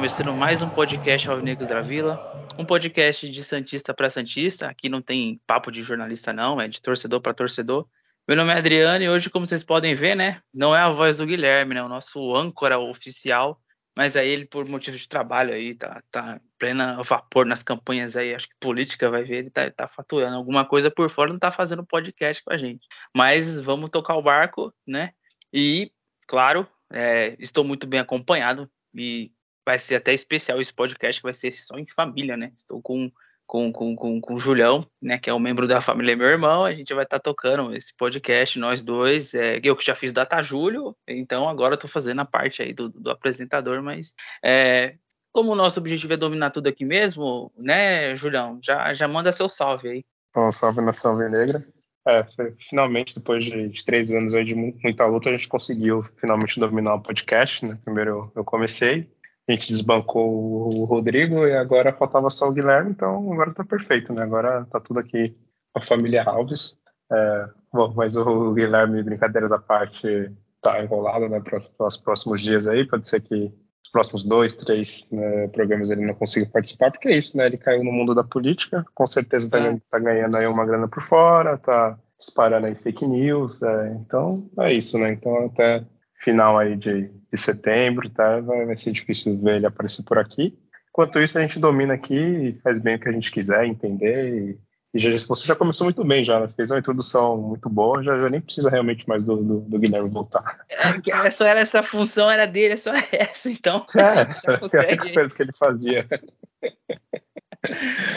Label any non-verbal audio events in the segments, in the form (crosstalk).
começando mais um podcast Alvinegros da Vila, um podcast de Santista para Santista. Aqui não tem papo de jornalista, não, é de torcedor para torcedor. Meu nome é Adriano e hoje, como vocês podem ver, né, não é a voz do Guilherme, né, o nosso âncora oficial, mas aí ele, por motivo de trabalho, aí tá, tá plena vapor nas campanhas aí, acho que política vai ver, ele tá, tá faturando alguma coisa por fora, não tá fazendo podcast com a gente. Mas vamos tocar o barco, né, e, claro, é, estou muito bem acompanhado e vai ser até especial esse podcast, que vai ser só em família, né? Estou com, com, com, com, com o Julião, né? Que é um membro da família meu irmão. A gente vai estar tá tocando esse podcast, nós dois. É, eu que já fiz Data Júlio, então agora estou fazendo a parte aí do, do apresentador, mas é, como o nosso objetivo é dominar tudo aqui mesmo, né, Julião? Já, já manda seu salve aí. Um salve na Salve Negra. É, finalmente, depois de, três anos de muita luta, a gente conseguiu finalmente dominar o podcast, né? Primeiro eu, eu comecei, a gente desbancou o Rodrigo e agora faltava só o Guilherme, então agora tá perfeito, né? Agora tá tudo aqui com a família Alves. É, bom, mas o Guilherme, brincadeiras à parte, tá enrolado, né, para os próximos dias aí. Pode ser que os próximos dois, três né, programas ele não consiga participar, porque é isso, né? Ele caiu no mundo da política, com certeza tá, é. tá ganhando aí uma grana por fora, tá disparando aí fake news, é, então é isso, né? Então até final aí de, de setembro, tá? Vai, vai, ser difícil ver ele aparecer por aqui. Enquanto isso, a gente domina aqui e faz bem o que a gente quiser entender. E, e já, você já começou muito bem, já né? fez uma introdução muito boa, já, já nem precisa realmente mais do, do, do Guilherme voltar. É, só era essa função, era dele, é só essa, então. (laughs) É, já consegue. é a coisa que ele fazia.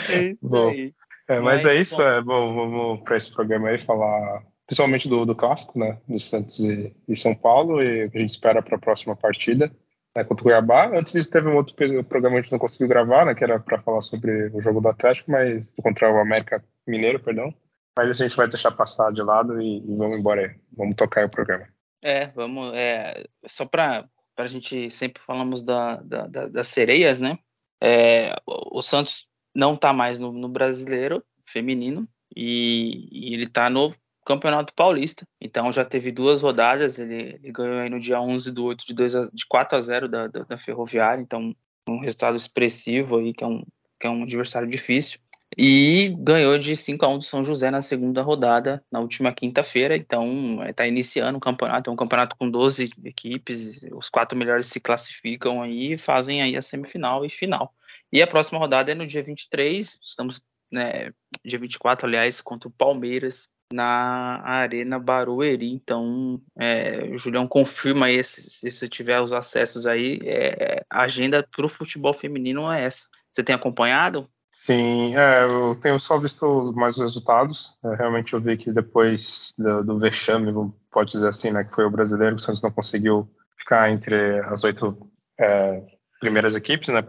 É isso bom, aí. É, mas, mas, é isso, bom. é bom, vamos para esse programa aí falar principalmente do, do clássico, né, do Santos e, e São Paulo, e a gente espera para a próxima partida né, contra o Cuiabá. Antes disso, teve um outro programa que a gente não conseguiu gravar, né, que era para falar sobre o jogo do Atlético, mas contra o América Mineiro, perdão. Mas a gente vai deixar passar de lado e, e vamos embora aí. Vamos tocar o programa. É, vamos. É, só para a gente sempre falamos da, da, da, das sereias, né? É, o Santos não está mais no, no brasileiro feminino e, e ele está no Campeonato Paulista. Então já teve duas rodadas, ele, ele ganhou aí no dia 11 do 8 de, 2 a, de 4 a 0 da, da, da, Ferroviária, então um resultado expressivo aí, que é um, que é um adversário difícil. E ganhou de 5 a 1 do São José na segunda rodada, na última quinta-feira. Então, está iniciando o campeonato. É um campeonato com 12 equipes. Os quatro melhores se classificam aí e fazem aí a semifinal e final. E a próxima rodada é no dia 23. Estamos, né, dia 24, aliás, contra o Palmeiras na Arena Barueri. Então, é, o Julião confirma aí se, você tiver os acessos aí. É, a agenda para o futebol feminino é essa. Você tem acompanhado? Sim, é, eu tenho só visto mais os resultados. É, realmente eu vi que depois do, do vexame, pode dizer assim, né, que foi o brasileiro, o Santos não conseguiu ficar entre as oito é, primeiras equipes, né,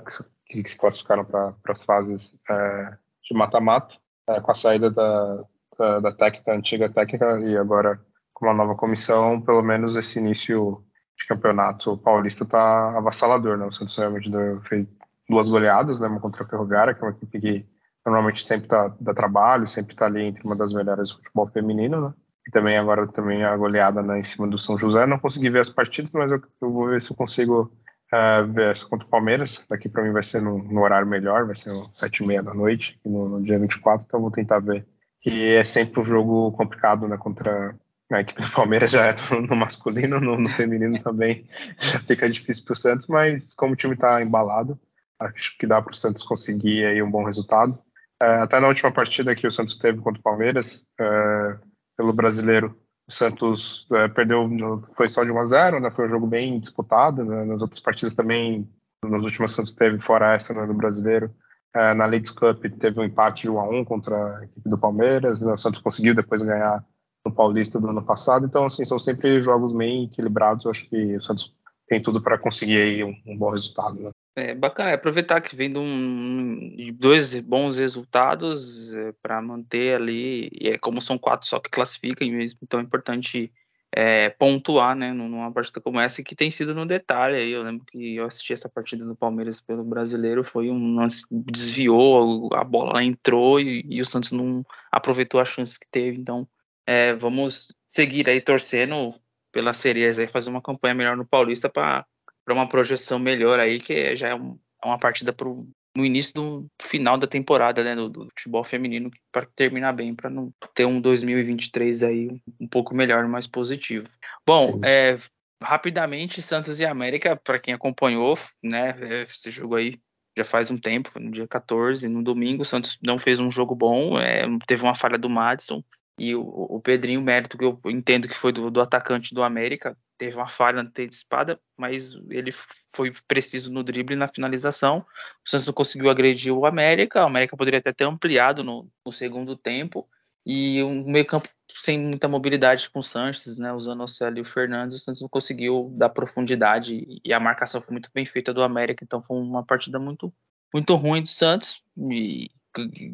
que, que se classificaram para as fases é, de mata-mata, é, com a saída da, da, da técnica, antiga técnica, e agora com uma nova comissão, pelo menos esse início de campeonato paulista está avassalador, né? O Santos realmente fez duas goleadas, né? Uma contra a Ferroviária, que é uma equipe que normalmente sempre tá, dá trabalho, sempre está ali entre uma das melhores do futebol feminino, né? E também agora também a goleada né, em cima do São José. Não consegui ver as partidas, mas eu, eu vou ver se eu consigo uh, ver essa contra o Palmeiras. Daqui para mim vai ser no, no, horário melhor, vai ser às sete e meia da noite, no, no dia 24, então vou tentar ver que é sempre um jogo complicado né, contra a equipe do Palmeiras, já é no masculino, no, no feminino também já fica difícil para o Santos, mas como o time está embalado, acho que dá para o Santos conseguir aí um bom resultado. É, até na última partida que o Santos teve contra o Palmeiras, é, pelo brasileiro, o Santos é, perdeu, foi só de 1 a 0, né, foi um jogo bem disputado, né, nas outras partidas também, nos últimos Santos teve, fora essa né, do brasileiro, é, na Leeds Cup teve um empate de 1 a 1 contra a equipe do Palmeiras, né? o Santos conseguiu depois ganhar no Paulista do ano passado, então assim, são sempre jogos bem equilibrados, eu acho que o Santos tem tudo para conseguir aí um, um, bom resultado. Né? É bacana, é aproveitar que vem de, um, dois bons resultados é, para manter ali, e é, como são quatro só que classificam então é importante é, pontuar, né, numa partida como essa, que tem sido no detalhe. Aí eu lembro que eu assisti essa partida do Palmeiras pelo brasileiro, foi um lance desviou, a bola entrou e, e, o Santos não aproveitou as chances que teve. Então, é, vamos seguir aí torcendo pelas sereias aí, fazer uma campanha melhor no Paulista para uma projeção melhor aí, que já é, um, é uma partida pro, no início do final da temporada, né, do, do futebol feminino, para terminar bem, para não ter um 2023 aí um, pouco melhor, mais positivo. Bom, é, rapidamente, Santos e América, para quem acompanhou, né, é, esse jogo aí já faz um tempo, no dia 14, no domingo, o Santos não fez um jogo bom, é, teve uma falha do Madison, e o, o Pedrinho, mérito que eu entendo que foi do, do atacante do América, teve uma falha antecipada, mas ele foi preciso no drible e na finalização. O Santos não conseguiu agredir o América, o América poderia até ter ampliado no, no segundo tempo, e um meio-campo sem muita mobilidade com o Sanches, né, usando o Célio e o Fernandes, o Santos não conseguiu dar profundidade e a marcação foi muito bem feita do América, então foi uma partida muito muito ruim do Santos e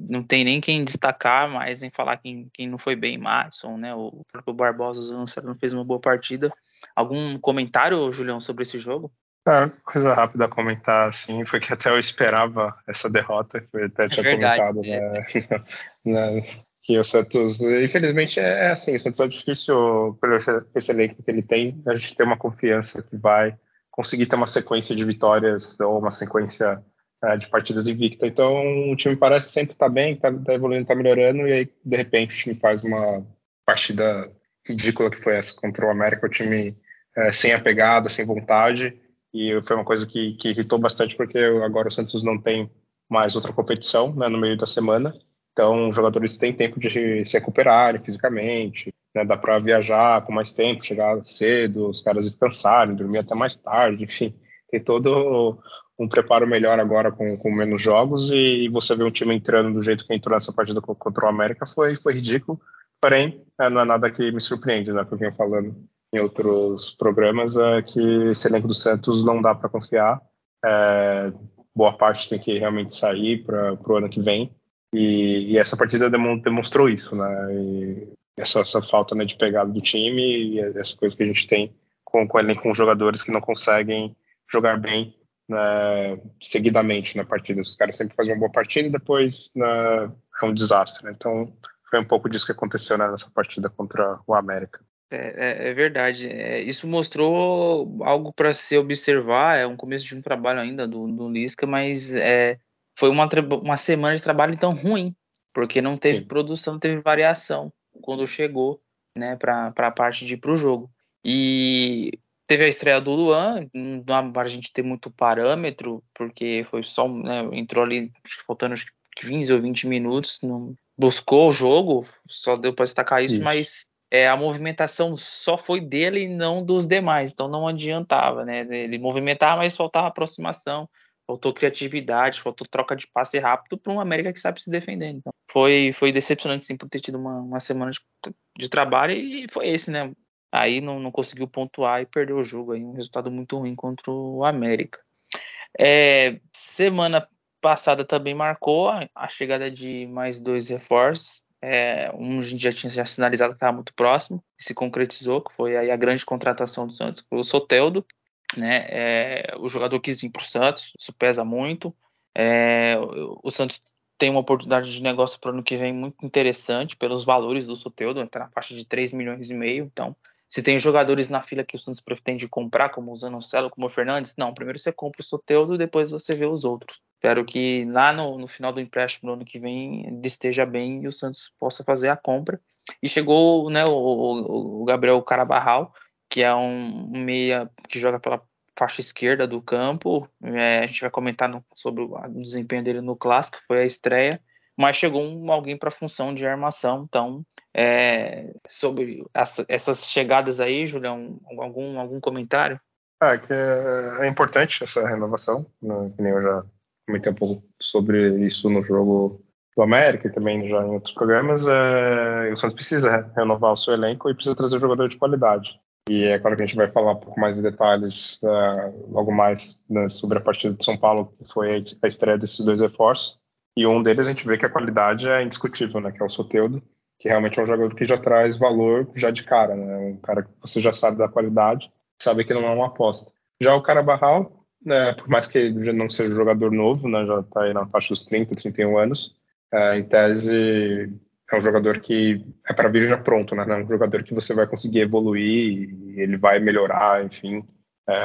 não tem nem quem destacar mais em falar quem, quem não foi bem, Madison, né? O próprio Barbosa não fez uma boa partida. Algum comentário, Julião, sobre esse jogo? É, coisa rápida a comentar, assim, foi que até eu esperava essa derrota, eu até é tinha verdade, comentado, né, (laughs) né, que o Santos, infelizmente, é, é assim, o Santos é difícil, por esse, esse elenco que ele tem, a gente ter uma confiança que vai conseguir ter uma sequência de vitórias ou uma sequência é, de partidas invicta. Então o time parece sempre estar tá bem, está tá evoluindo, está melhorando, e aí de repente o time faz uma partida ridícula que foi essa contra o América, o time é, sem a pegada, sem vontade, e foi uma coisa que, que, irritou bastante porque agora o Santos não tem mais outra competição né, no meio da semana, então os jogadores têm tempo de se recuperarem fisicamente, né, dá para viajar com mais tempo, chegar cedo, os caras descansarem, dormir até mais tarde, enfim, tem todo um preparo melhor agora com, com menos jogos e, você vê um time entrando do jeito que entrou nessa partida contra o América foi, foi ridículo. Porém, é, não é nada que me surpreende, né? Que eu venho falando em outros programas, é que esse elenco do Santos não dá para confiar. É, boa parte tem que realmente sair para o ano que vem. E, e, essa partida demonstrou isso, né? E essa, essa falta né, de pegada do time e essa coisa que a gente tem com, com, com jogadores que não conseguem jogar bem né, seguidamente na partida. Os caras sempre fazem uma boa partida e depois né, é um desastre. Né? Então foi um pouco disso que aconteceu né, nessa partida contra o América. É, é, é verdade. É, isso mostrou algo para se observar. É um começo de um trabalho ainda do, do Lisca, mas é, foi uma, uma semana de trabalho tão ruim, porque não teve Sim. produção, não teve variação quando chegou né, para a parte de ir para o jogo. E Teve a estreia do Luan, não dá para a gente ter muito parâmetro, porque foi só, né, entrou ali faltando 15 ou 20 minutos, não buscou o jogo, só deu para destacar isso, isso. mas é, a movimentação só foi dele e não dos demais, então não adiantava, né? Ele movimentava, mas faltava aproximação, faltou criatividade, faltou troca de passe rápido para um América que sabe se defender. Então, foi, foi decepcionante sim por ter tido uma, uma semana de, de trabalho e foi esse, né? Aí não, não conseguiu pontuar e perdeu o jogo. Aí um resultado muito ruim contra o América. É, semana passada também marcou a, chegada de mais dois reforços. É, um a gente já tinha já sinalizado que estava muito próximo, se concretizou, que foi aí a grande contratação do Santos, o Soteldo. Né, é, o jogador quis vir para o Santos, isso pesa muito. É, o Santos tem uma oportunidade de negócio para o ano que vem muito interessante pelos valores do Soteldo, está na faixa de 3 milhões e meio, então se tem jogadores na fila que o Santos pretende comprar, como o Zanocelo, como o Fernandes, não. Primeiro você compra o Soteudo, depois você vê os outros. Espero que lá no, no final do empréstimo no ano que vem ele esteja bem e o Santos possa fazer a compra. E chegou né, o, o Gabriel Carabarral, que é um meia que joga pela faixa esquerda do campo. É, a gente vai comentar no, sobre o, desempenho dele no clássico, foi a estreia. Mas chegou um, alguém para a função de armação, então é, sobre essa, essas chegadas aí, Julião, algum, algum comentário? Ah, que é, é importante essa renovação, né, que nem eu já comentei um pouco sobre isso no jogo do América e também já em outros programas. É, o Santos precisa renovar o seu elenco e precisa trazer jogador de qualidade. E é claro que a gente vai falar um pouco mais de detalhes uh, logo mais né, sobre a partida de São Paulo, que foi a estreia desses dois reforços. E um deles a gente vê que a qualidade é indiscutível, né, que é o Soteudo que realmente é um jogador que já traz valor já de cara, né? Um cara que você já sabe da qualidade, sabe que não é uma aposta. Já o cara Barral, né, por mais que ele já não seja um jogador novo, né, já está aí na faixa dos 30, 31 anos, é, em tese é um jogador que é para vir já pronto, né? É um jogador que você vai conseguir evoluir ele vai melhorar, enfim, é,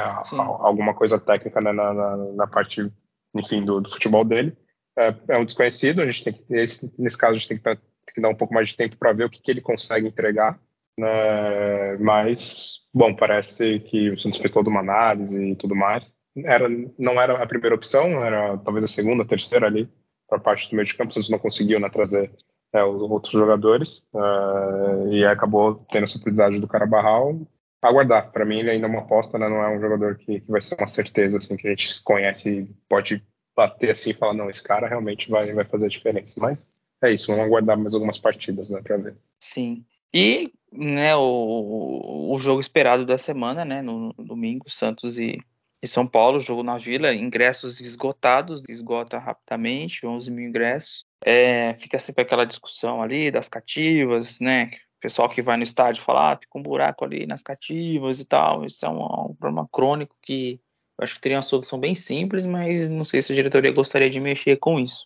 alguma coisa técnica né, na, na, na, parte, enfim, do, do futebol dele. É, é, um desconhecido, a gente tem que, nesse, caso, a gente tem que, tem que dar um pouco mais de tempo para ver o que, que ele consegue entregar. Né? Mas, bom, parece que o Santos fez toda uma análise e tudo mais. Era, não era a primeira opção, era talvez a segunda, a terceira ali, para parte do meio de campo. O Santos não conseguiu né, trazer é, os outros jogadores uh, e acabou tendo essa oportunidade do Carabarral. Aguardar, para mim ele ainda é uma aposta, né? não é um jogador que, que vai ser uma certeza assim que a gente conhece e pode bater assim e falar não, esse cara realmente vai, vai fazer a diferença. Mas é isso, vamos aguardar mais algumas partidas, né, para ver. Sim. E né, o, o jogo esperado da semana, né, no, no domingo, Santos e, e São Paulo, jogo na Vila, ingressos esgotados, esgota rapidamente, 11 mil ingressos. É, fica sempre aquela discussão ali das cativas, né? O pessoal que vai no estádio fala, ah, fica um buraco ali nas cativas e tal. Isso é um, um problema crônico que eu acho que teria uma solução bem simples, mas não sei se a diretoria gostaria de mexer com isso.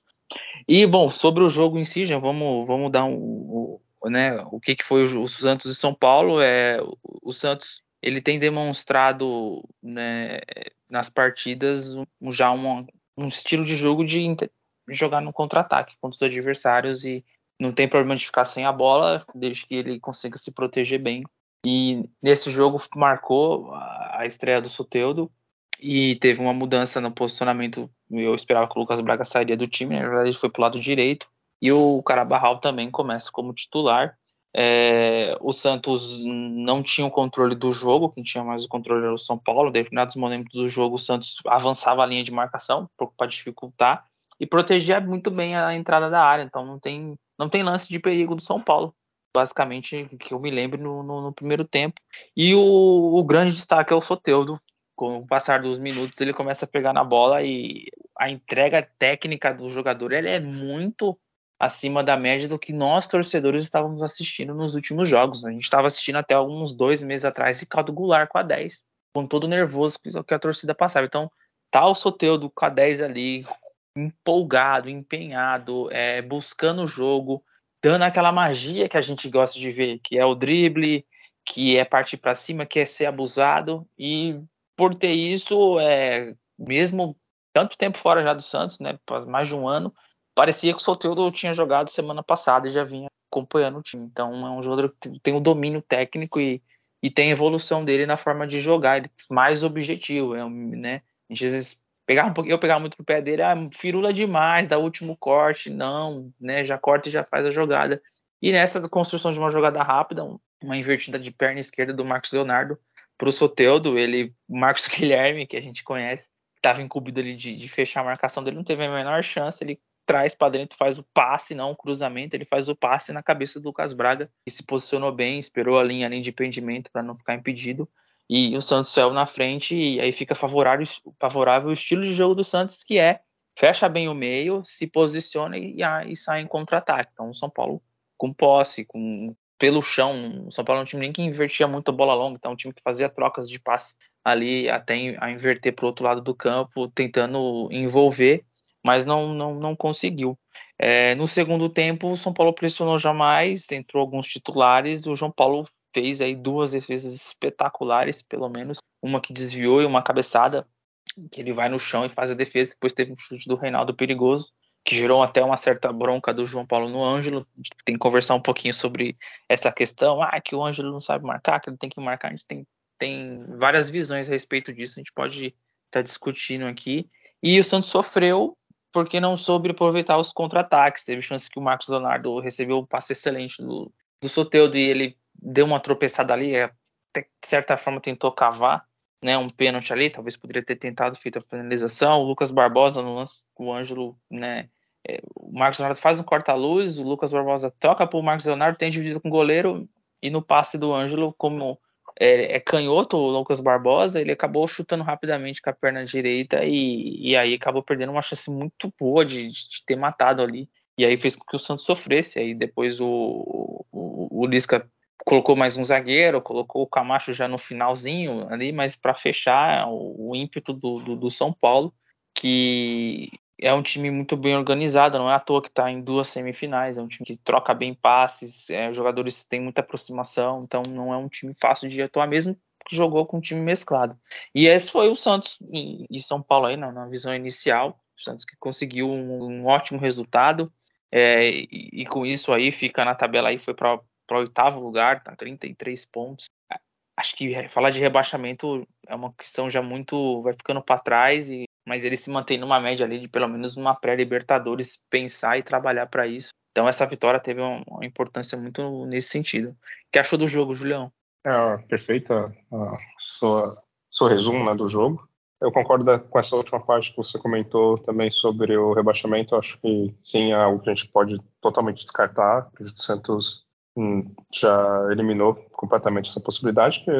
E, bom, sobre o jogo em si, já vamos, vamos dar um, um né, o que, que foi o, o Santos e São Paulo. É, o, o Santos ele tem demonstrado né, nas partidas um, já um, um estilo de jogo de jogar no contra-ataque contra os adversários e não tem problema de ficar sem a bola, desde que ele consiga se proteger bem. E nesse jogo marcou a estreia do Soteudo e teve uma mudança no posicionamento. Eu esperava que o Lucas Braga sairia do time, na verdade ele foi para o lado direito. E o Carabarral também começa como titular. É, o Santos não tinha o controle do jogo, quem tinha mais o controle era o São Paulo. Em determinados momentos do jogo, o Santos avançava a linha de marcação para dificultar e protegia muito bem a entrada da área. Então não tem, não tem lance de perigo do São Paulo, basicamente, que eu me lembro no, no, no primeiro tempo. E o, o, grande destaque é o Soteudo. Com o passar dos minutos, ele começa a pegar na bola e a entrega técnica do jogador ele é muito acima da média do que nós, torcedores, estávamos assistindo nos últimos jogos. A gente estava assistindo até alguns dois meses atrás Ricardo Goulart com a 10, com todo nervoso que a torcida passava. Então, tá o Soteudo com a 10 ali, empolgado, empenhado, é, buscando o jogo, dando aquela magia que a gente gosta de ver, que é o drible, que é partir para cima, que é ser abusado. E por ter isso, é, mesmo tanto tempo fora já do Santos, né, mais de um ano, parecia que o Soteldo tinha jogado semana passada e já vinha acompanhando o time. Então é um jogador que tem o domínio técnico e, e tem a evolução dele na forma de jogar, ele é mais objetivo, é, né? A gente às vezes Pegar um pouquinho, eu pegava muito no pé dele, ah, firula demais, dá último corte, não, né? Já corta e já faz a jogada. E nessa construção de uma jogada rápida, uma invertida de perna esquerda do Marcos Leonardo para o Soteudo, ele, Marcos (laughs) Guilherme, que a gente conhece, estava incumbido ali de, de, fechar a marcação dele, não teve a menor chance, ele traz para dentro, faz o passe, não o cruzamento, ele faz o passe na cabeça do Lucas Braga, que se posicionou bem, esperou a linha ali de pendimento para não ficar impedido e o Santos saiu na frente e aí fica favorável, favorável o estilo de jogo do Santos, que é fecha bem o meio, se posiciona e, e sai em contra-ataque. Então o São Paulo com posse, com pelo chão, o São Paulo é um time nem que invertia muito a bola longa, então é um time que fazia trocas de passe ali até a inverter para o outro lado do campo, tentando envolver, mas não, não, não conseguiu. É, no segundo tempo, o São Paulo pressionou jamais, entrou alguns titulares, o João Paulo fez aí duas defesas espetaculares, pelo menos, uma que desviou e uma cabeçada, que ele vai no chão e faz a defesa, depois teve um chute do Reinaldo perigoso, que gerou até uma certa bronca do João Paulo no Ângelo, tem que conversar um pouquinho sobre essa questão, ah, que o Ângelo não sabe marcar, que ele tem que marcar, a gente tem, tem várias visões a respeito disso, a gente pode estar tá discutindo aqui, e o Santos sofreu porque não soube aproveitar os contra-ataques, teve chance que o Marcos Leonardo recebeu um passe excelente do, do Soteudo e ele deu uma tropeçada ali, de certa forma tentou cavar né, um pênalti ali, talvez poderia ter tentado feito a finalização. O Lucas Barbosa no lance o Ângelo, né, é, o Marcos Leonardo faz um corta-luz, o Lucas Barbosa toca para o Marcos Leonardo, tem dividido com o goleiro e no passe do Ângelo, como é, é, canhoto o Lucas Barbosa, ele acabou chutando rapidamente com a perna direita e, e aí acabou perdendo uma chance muito boa de, de ter matado ali e aí fez com que o Santos sofresse. Aí depois o, o, o Lisca colocou mais um zagueiro, colocou o Camacho já no finalzinho ali, mas para fechar o, ímpeto do, do, do, São Paulo, que é um time muito bem organizado, não é à toa que está em duas semifinais, é um time que troca bem passes, é, jogadores têm muita aproximação, então não é um time fácil de atuar mesmo que jogou com um time mesclado. E esse foi o Santos e São Paulo aí na, na visão inicial, o Santos que conseguiu um, um ótimo resultado, é, e, e, com isso aí fica na tabela aí, foi para o oitavo lugar, tá 33 pontos. Acho que falar de rebaixamento é uma questão já muito. vai ficando para trás, e, mas ele se mantém numa média ali de pelo menos uma pré-Libertadores, pensar e trabalhar para isso. Então essa vitória teve uma, importância muito nesse sentido. O que achou do jogo, Julião? É, perfeita a sua, seu resumo né, do jogo. Eu concordo com essa última parte que você comentou também sobre o rebaixamento. Acho que sim, é algo que a gente pode totalmente descartar. O Santos já eliminou completamente essa possibilidade, que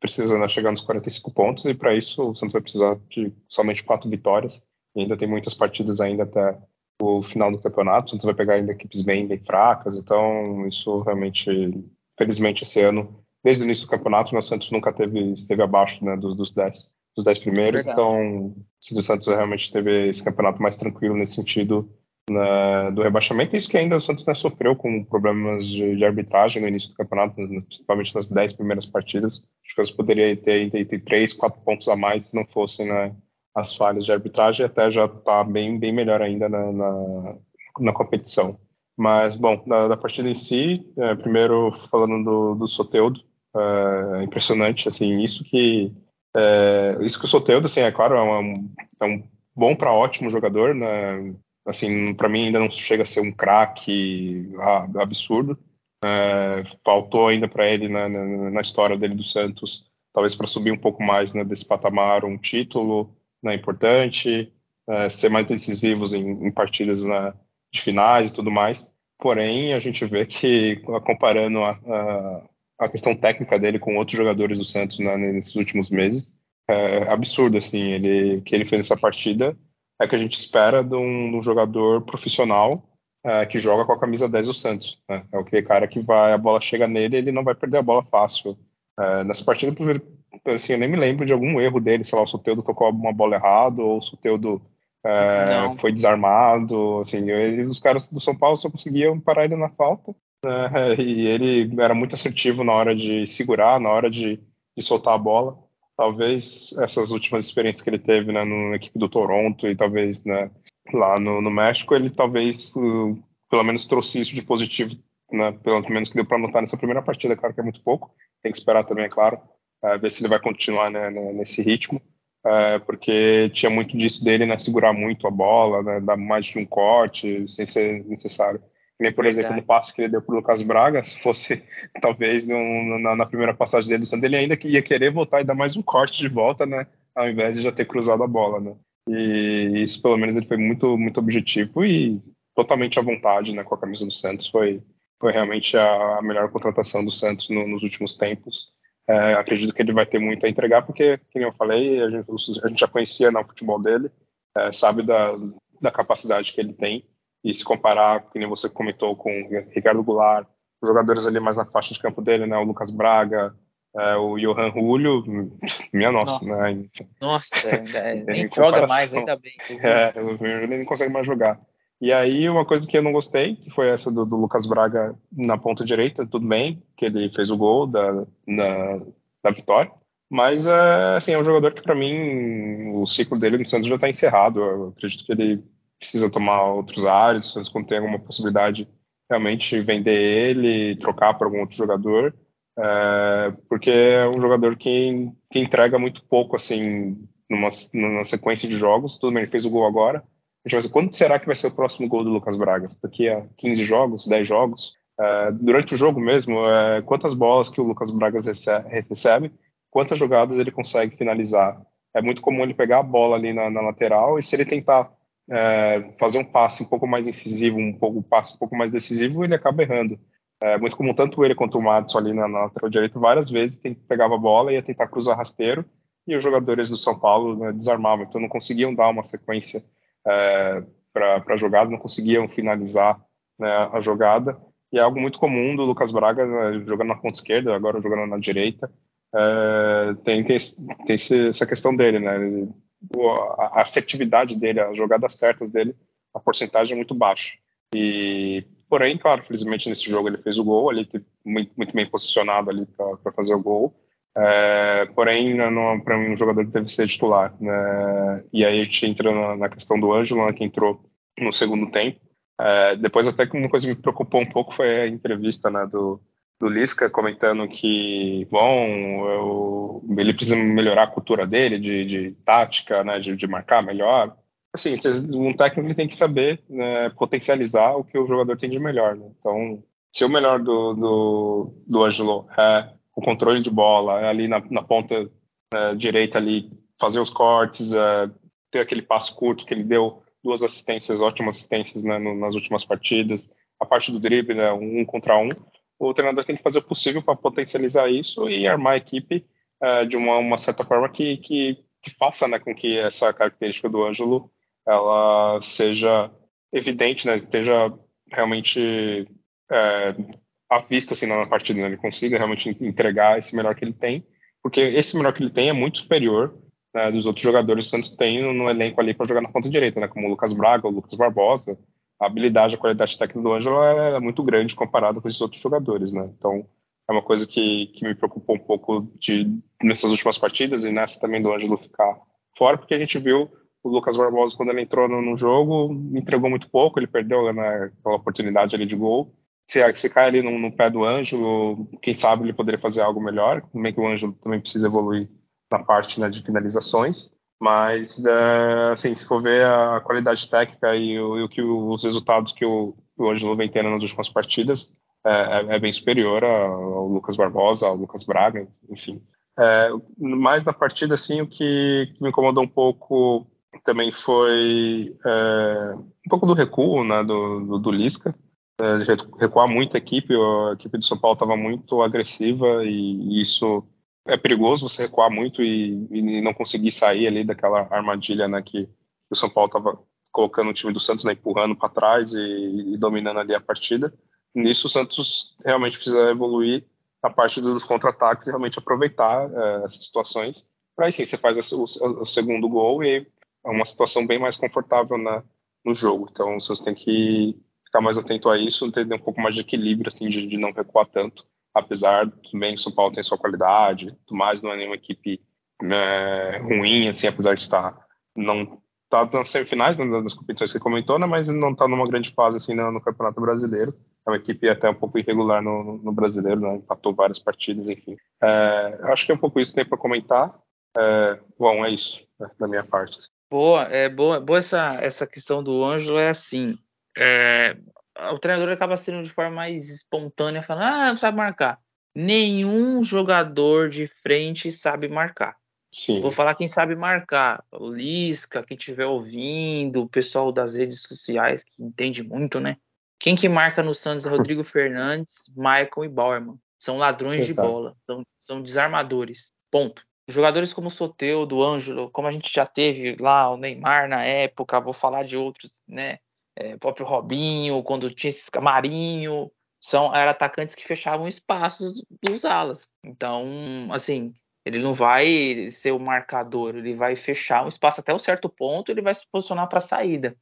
precisa né, chegar nos 45 pontos, e para isso o Santos vai precisar de somente quatro vitórias. E ainda tem muitas partidas ainda até o final do campeonato. O Santos vai pegar ainda equipes bem, bem fracas, então isso realmente, felizmente, esse ano, desde o início do campeonato, o Santos nunca teve, esteve abaixo né, dos, dos 10 dos dez primeiros, Verdade. então o Santos realmente teve esse campeonato mais tranquilo nesse sentido na, do rebaixamento. Isso que ainda o Santos né, sofreu com problemas de, de, arbitragem no início do campeonato, principalmente nas dez primeiras partidas. Acho que eles poderiam ter, três, quatro pontos a mais se não fossem né, as falhas de arbitragem, até já está bem, bem melhor ainda na, na, na competição. Mas, bom, da, da partida em si, é, primeiro falando do, do Soteudo, é impressionante, assim, isso que é, isso que o Soteldo, assim, é claro, é um, é um bom para ótimo jogador, né? Assim, para mim ainda não chega a ser um craque absurdo. É, faltou ainda para ele na, na, na, história dele do Santos, talvez para subir um pouco mais né, desse patamar, um título né, importante, é, ser mais decisivos em, em partidas né, de finais e tudo mais. Porém, a gente vê que, comparando a, a a questão técnica dele com outros jogadores do Santos né, nesses últimos meses é absurdo, assim, ele, que ele fez nessa partida é que a gente espera de um, de um jogador profissional é, que joga com a camisa 10 do Santos, né? é aquele cara que vai, a bola chega nele ele não vai perder a bola fácil. É, nessa partida, assim, eu nem me lembro de algum erro dele, sei lá, o Soteudo tocou uma bola errado, ou o Soteudo é, foi desarmado, assim, eles, os caras do São Paulo só conseguiam parar ele na falta, é, (laughs) e ele era muito assertivo na hora de segurar, na hora de, de soltar a bola. Talvez essas últimas experiências que ele teve né, na equipe do Toronto e talvez né, lá no, no, México, ele talvez uh, pelo menos trouxe isso de positivo, né, pelo menos que deu para notar nessa primeira partida, claro que é muito pouco. Tem que esperar também, é claro, uh, ver se ele vai continuar né, nesse ritmo. Uh, porque tinha muito disso dele, né, segurar muito a bola, né, dar mais de um corte, sem ser necessário. Nem, por Verdade. exemplo, no passe que ele deu para o Lucas Braga, se fosse (laughs) talvez no, na, na, primeira passagem dele do Santos, ele ainda ia querer voltar e dar mais um corte de volta, né? Ao invés de já ter cruzado a bola, né? E isso, pelo menos, ele foi muito, muito objetivo e totalmente à vontade, né? Com a camisa do Santos. Foi, foi realmente a, melhor contratação do Santos no, nos últimos tempos. É, acredito que ele vai ter muito a entregar, porque, como eu falei, a gente, a gente já conhecia no futebol dele, é, sabe da, da capacidade que ele tem e se comparar, como você comentou, com o Ricardo Goulart, os jogadores ali mais na faixa de campo dele, né, o Lucas Braga, é, o Johan Julio, (laughs) minha nossa, nossa. né? Nossa, é, é, (laughs) nem joga mais, ainda bem. (laughs) É, ele nem consegue mais jogar. E aí, uma coisa que eu não gostei, que foi essa do, do, Lucas Braga na ponta direita, tudo bem, que ele fez o gol da, na, da vitória, mas é, assim, é um jogador que, para mim, o ciclo dele no Santos já está encerrado. Eu acredito que ele precisa tomar outros ares, quando tem alguma possibilidade realmente vender ele, trocar para algum outro jogador, é, porque é um jogador que, que entrega muito pouco assim numa, numa sequência de jogos. Tudo bem, ele fez o gol agora. A gente vai dizer, quando será que vai ser o próximo gol do Lucas Braga? Daqui a 15 jogos, 10 jogos? É, durante o jogo mesmo, é, quantas bolas que o Lucas Braga recebe, quantas jogadas ele consegue finalizar? É muito comum ele pegar a bola ali na, na lateral e se ele tentar é, fazer um passe um pouco mais incisivo, um pouco um passe um pouco mais decisivo, ele acaba errando. É muito comum tanto ele quanto o Madison ali na, lateral direita várias vezes tem, pegava a bola e ia tentar cruzar rasteiro e os jogadores do São Paulo né, desarmavam, então não conseguiam dar uma sequência é, para a jogada, não conseguiam finalizar né, a jogada. E é algo muito comum do Lucas Braga, né, jogando na ponta esquerda, agora jogando na direita. É, tem, tem, essa questão dele, né? A assertividade dele, as jogadas certas dele, a porcentagem é muito baixa. E, porém, claro, felizmente nesse jogo ele fez o gol, ele muito, muito bem posicionado ali para fazer o gol. É, porém, para mim, um jogador deve ser titular. Né? E aí a gente entra na, na questão do Ângelo, né, que entrou no segundo tempo. É, depois, até que uma coisa me preocupou um pouco foi a entrevista né, do, do Lisca comentando que, bom, eu, ele precisa melhorar a cultura dele, de, de tática, né, de, de, marcar melhor. Assim, um técnico tem que saber né, potencializar o que o jogador tem de melhor. Né? Então, se o melhor do, do, do Angelo é o controle de bola, é ali na, na ponta é, direita ali, fazer os cortes, é, ter aquele passo curto que ele deu duas assistências, ótimas assistências né, no, nas últimas partidas, a parte do drible, né, um contra um, o treinador tem que fazer o possível para potencializar isso e armar a equipe uh, de uma, uma, certa forma que, que, que, faça né, com que essa característica do Ângelo ela seja evidente, né, esteja realmente é, à vista assim, na partida, né, ele consiga realmente entregar esse melhor que ele tem, porque esse melhor que ele tem é muito superior né, dos outros jogadores que o Santos tem no, elenco ali para jogar na ponta direita, né, como o Lucas Braga, o Lucas Barbosa, a habilidade, a qualidade técnica do Ângelo é, é muito grande comparado com esses outros jogadores, né? Então, é uma coisa que, que me preocupou um pouco de, nessas últimas partidas e nessa também do Ângelo ficar fora, porque a gente viu o Lucas Barbosa, quando ele entrou no, no jogo, entregou muito pouco, ele perdeu né, aquela oportunidade ali de gol. Se, se cai ali no, no, pé do Ângelo, quem sabe ele poderia fazer algo melhor, também que o Ângelo também precisa evoluir na parte né, de finalizações. Mas, é, assim, se for ver a qualidade técnica e, o, e o que os resultados que o, o vem tendo nas últimas partidas, é, é, é bem superior ao Lucas Barbosa, ao Lucas Braga, enfim. É, mais na partida, assim, o que, que, me incomodou um pouco também foi é, um pouco do recuo né, do, do, do Lisca, é, recuar muito a equipe, a equipe do São Paulo estava muito agressiva e isso é perigoso você recuar muito e, e, não conseguir sair ali daquela armadilha né, que, o São Paulo estava colocando o time do Santos, né, empurrando para trás e, e, dominando ali a partida. Nisso o Santos realmente precisa evoluir a parte dos contra-ataques e realmente aproveitar é, essas situações. Para aí sim, você faz o, o, segundo gol e é uma situação bem mais confortável na, no jogo. Então você tem que ficar mais atento a isso, ter um pouco mais de equilíbrio, assim, de, de não recuar tanto apesar também o São Paulo tem sua qualidade, mais, não é nenhuma equipe né, ruim, assim, apesar de estar não tá nas semifinais né, das competições que você comentou, né, mas não está numa grande fase assim no, no, Campeonato Brasileiro. É uma equipe até um pouco irregular no, no Brasileiro, né, empatou várias partidas, enfim. É, acho que é um pouco isso que tem para comentar. É, bom, é isso né, da minha parte. Boa, é boa, boa essa, essa questão do Ângelo é assim. É, o treinador acaba sendo de forma mais espontânea, falando, ah, não sabe marcar. Nenhum jogador de frente sabe marcar. Sim. Vou falar quem sabe marcar. O Lisca, quem estiver ouvindo, o pessoal das redes sociais, que entende muito, né? Quem que marca no Santos é Rodrigo (laughs) Fernandes, Michael e Bauerman. São ladrões Exato. de bola, são, são desarmadores. Ponto. Jogadores como o Soteudo, Ângelo, como a gente já teve lá, o Neymar na época, vou falar de outros, né? É, próprio Robinho, quando tinha esses Camarinho, são eram atacantes que fechavam espaços dos alas. Então, assim, ele não vai ser o marcador, ele vai fechar um espaço até um certo ponto, ele vai se posicionar para a saída.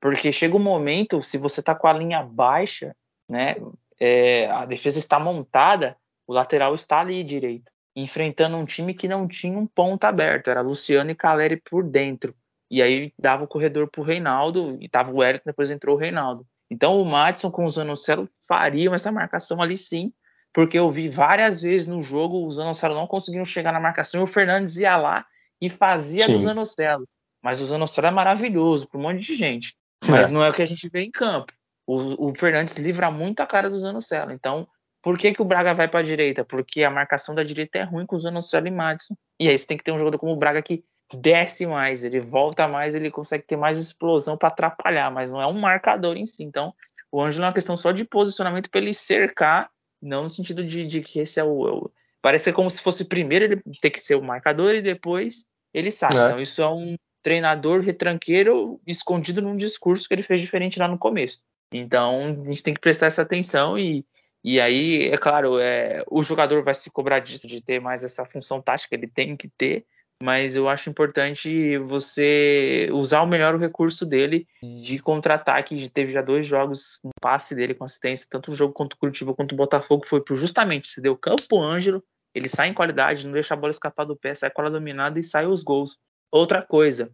Porque chega um momento, se você está com a linha baixa, né, é, a defesa está montada, o lateral está ali direito, enfrentando um time que não tinha um ponto aberto, era Luciano e Caleri por dentro. E aí dava o corredor pro Reinaldo e tava o Wellington, depois entrou o Reinaldo. Então o Madison com o Zanocelo fariam essa marcação ali sim, porque eu vi várias vezes no jogo o Zanocelo não conseguindo chegar na marcação e o Fernandes ia lá e fazia sim. do Zanocelo. Mas o Zanocelo é maravilhoso para um monte de gente. Mas é. não é o que a gente vê em campo. O, o Fernandes livra muito a cara do Zanocelo. Então, por que, que o Braga vai para a direita? Porque a marcação da direita é ruim com o Zanocelo e Madison. E aí você tem que ter um jogador como o Braga que desce mais, ele volta mais, ele consegue ter mais explosão para atrapalhar, mas não é um marcador em si. Então, o Ângelo é uma questão só de posicionamento para ele cercar, não no sentido de, de que esse é o, é o, Parece como se fosse primeiro ele ter que ser o marcador e depois ele sai. É. Então, isso é um, treinador retranqueiro escondido num discurso que ele fez diferente lá no começo. Então, a gente tem que prestar essa atenção e, e aí, é claro, é, o jogador vai se cobrar disso, de ter mais essa função tática, ele tem que ter, mas eu acho importante você usar o melhor o recurso dele de contra-ataque. Teve já dois jogos, um passe dele com assistência, tanto o jogo contra o Curitiba quanto o Botafogo foi por justamente, você deu campo Ângelo, ele sai em qualidade, não deixa a bola escapar do pé, sai com ela dominada e sai os gols. Outra coisa,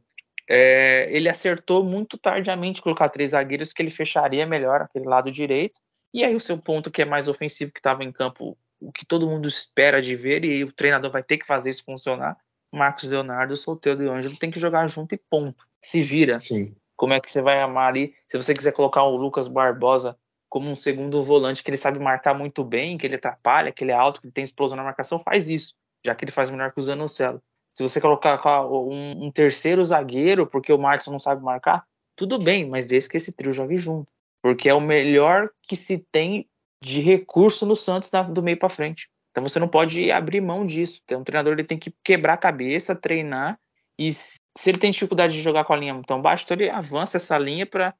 é, ele acertou muito tardiamente colocar três zagueiros que ele fecharia melhor aquele lado direito. E aí o seu ponto que é mais ofensivo, que estava em campo, o que todo mundo espera de ver, e o treinador vai ter que fazer isso funcionar. Marcos Leonardo, Solteiro e Ângelo tem que jogar junto e ponto. Se vira. Sim. Como é que você vai amar ali? Se você quiser colocar o Lucas Barbosa como um segundo volante, que ele sabe marcar muito bem, que ele atrapalha, que ele é alto, que ele tem explosão na marcação, faz isso, já que ele faz melhor que o Zanocelo. Se você colocar um, um terceiro zagueiro, porque o Marcos não sabe marcar, tudo bem, mas desde que esse trio jogue junto. Porque é o melhor que se tem de recurso no Santos do meio para frente. Então você não pode abrir mão disso. Então, um treinador ele tem que quebrar a cabeça, treinar e se ele tem dificuldade de jogar com a linha tão baixa, então ele avança essa linha para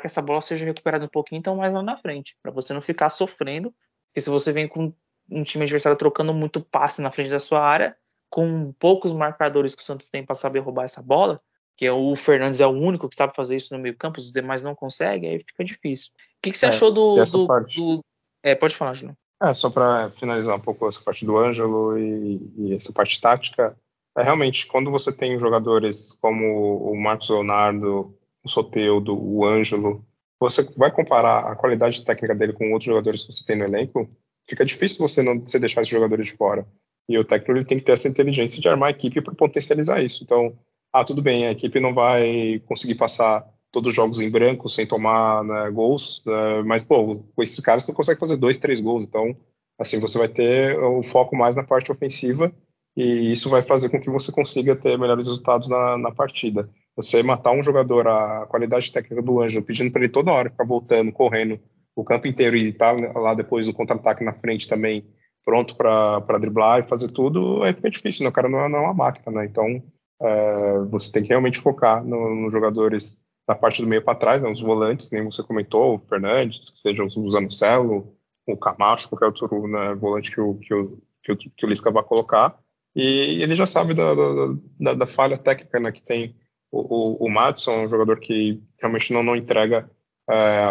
que essa bola seja recuperada um pouquinho então mais lá na frente, para você não ficar sofrendo. Porque se você vem com um time adversário trocando muito passe na frente da sua área, com poucos marcadores que o Santos tem para saber roubar essa bola, que é o Fernandes é o único que sabe fazer isso no meio campo, os demais não conseguem, aí fica difícil. O que, que você é, achou do, do, do, É, pode falar, Julião. É, só para finalizar um pouco essa parte do Ângelo e, e, essa parte tática, é realmente quando você tem jogadores como o Marcos Leonardo, o Soteudo, o Ângelo, você vai comparar a qualidade técnica dele com outros jogadores que você tem no elenco, fica difícil você não você deixar esses jogadores de fora. E o técnico ele tem que ter essa inteligência de armar a equipe para potencializar isso. Então, ah, tudo bem, a equipe não vai conseguir passar todos os jogos em branco sem tomar né, gols, né, mas pô, com esses caras você consegue fazer dois, três gols. Então, assim, você vai ter o foco mais na parte ofensiva e isso vai fazer com que você consiga ter melhores resultados na, na partida. Você matar um jogador, a qualidade técnica do Ângelo, pedindo para ele toda hora ficar voltando, correndo o campo inteiro e estar tá lá depois do contra-ataque na frente também, pronto para driblar e fazer tudo, aí fica difícil, né? O cara não é, não é uma máquina, né? Então, é, você tem que realmente focar nos no jogadores da parte do meio para trás, né? os volantes, nem você comentou, o Fernandes, que seja o Zanocelo, o Camacho, qualquer outro né, volante que o, que o, que o, que o Lisca vai colocar. E ele já sabe da, da, da falha técnica né, que tem o, o, o Madison, um jogador que realmente não, não entrega é,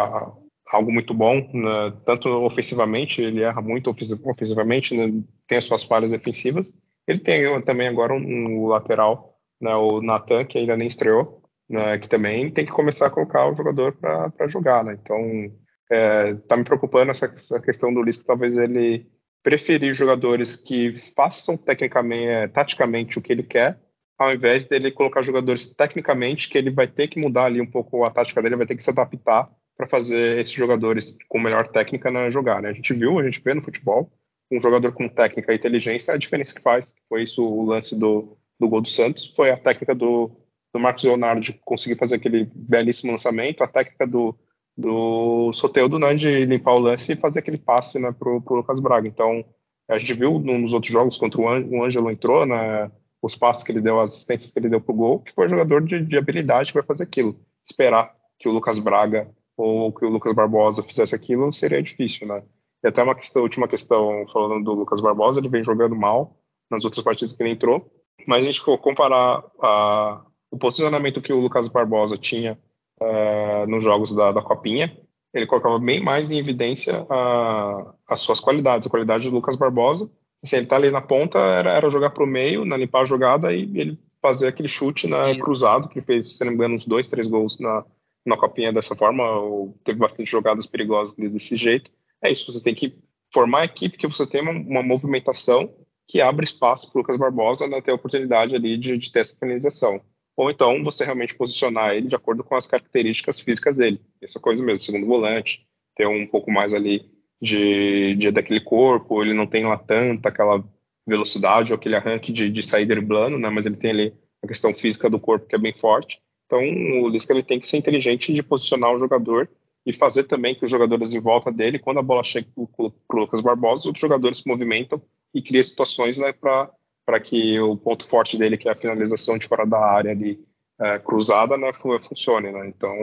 algo muito bom, né, tanto ofensivamente, ele erra muito ofensivamente, né, tem as suas falhas defensivas. Ele tem também agora um, um lateral, né, o Natan, que ainda nem estreou, né, que também tem que começar a colocar o jogador para jogar. Né? Então, é, tá me preocupando essa, essa questão do Lisca, talvez ele preferir jogadores que façam tecnicamente, é, taticamente o que ele quer, ao invés dele colocar jogadores tecnicamente que ele vai ter que mudar ali um pouco a tática dele, vai ter que se adaptar para fazer esses jogadores com melhor técnica né, jogar. Né? A gente viu, a gente vê no futebol, um jogador com técnica e inteligência, a diferença que faz. Foi isso o lance do, do gol do Santos, foi a técnica do, do Marcos Leonardo conseguir fazer aquele belíssimo lançamento, a técnica do, do Soteudo né, de limpar o lance e fazer aquele passe né, para o Lucas Braga. Então, a gente viu nos outros jogos contra o Ângelo entrou, né, os passos que ele deu, as assistências que ele deu para o gol, que foi jogador de, de habilidade que vai fazer aquilo. Esperar que o Lucas Braga ou que o Lucas Barbosa fizesse aquilo, seria difícil, né? E até uma questão, última questão, falando do Lucas Barbosa, ele vem jogando mal nas outras partidas que ele entrou, mas a gente comparar a, o posicionamento que o Lucas Barbosa tinha uh, nos jogos da, da, Copinha, ele colocava bem mais em evidência a, as suas qualidades, a qualidade do Lucas Barbosa. Assim, ele tá ali na ponta, era, era jogar para o meio, na limpar a jogada e ele fazer aquele chute na, cruzado, que fez, se não me engano, uns dois, três gols na, na copinha dessa forma, ou teve bastante jogadas perigosas desse jeito. É isso, você tem que formar a equipe que você tem uma, uma movimentação que abre espaço para o Lucas Barbosa né, ter a oportunidade ali de, de ter essa finalização. Ou então você realmente posicionar ele de acordo com as características físicas dele. Essa coisa mesmo, segundo volante, ter um pouco mais ali de, de daquele corpo, ele não tem lá tanta aquela velocidade ou aquele arranque de, de sair driblando, né, mas ele tem ali a questão física do corpo que é bem forte. Então, o Lisca ele tem que ser inteligente de posicionar o jogador e fazer também que os jogadores em volta dele, quando a bola chega para o Lucas Barbosa, os jogadores se movimentam e criam situações né, para que o ponto forte dele, que é a finalização de fora da área, ali, é, cruzada né, funcione. Né? Então,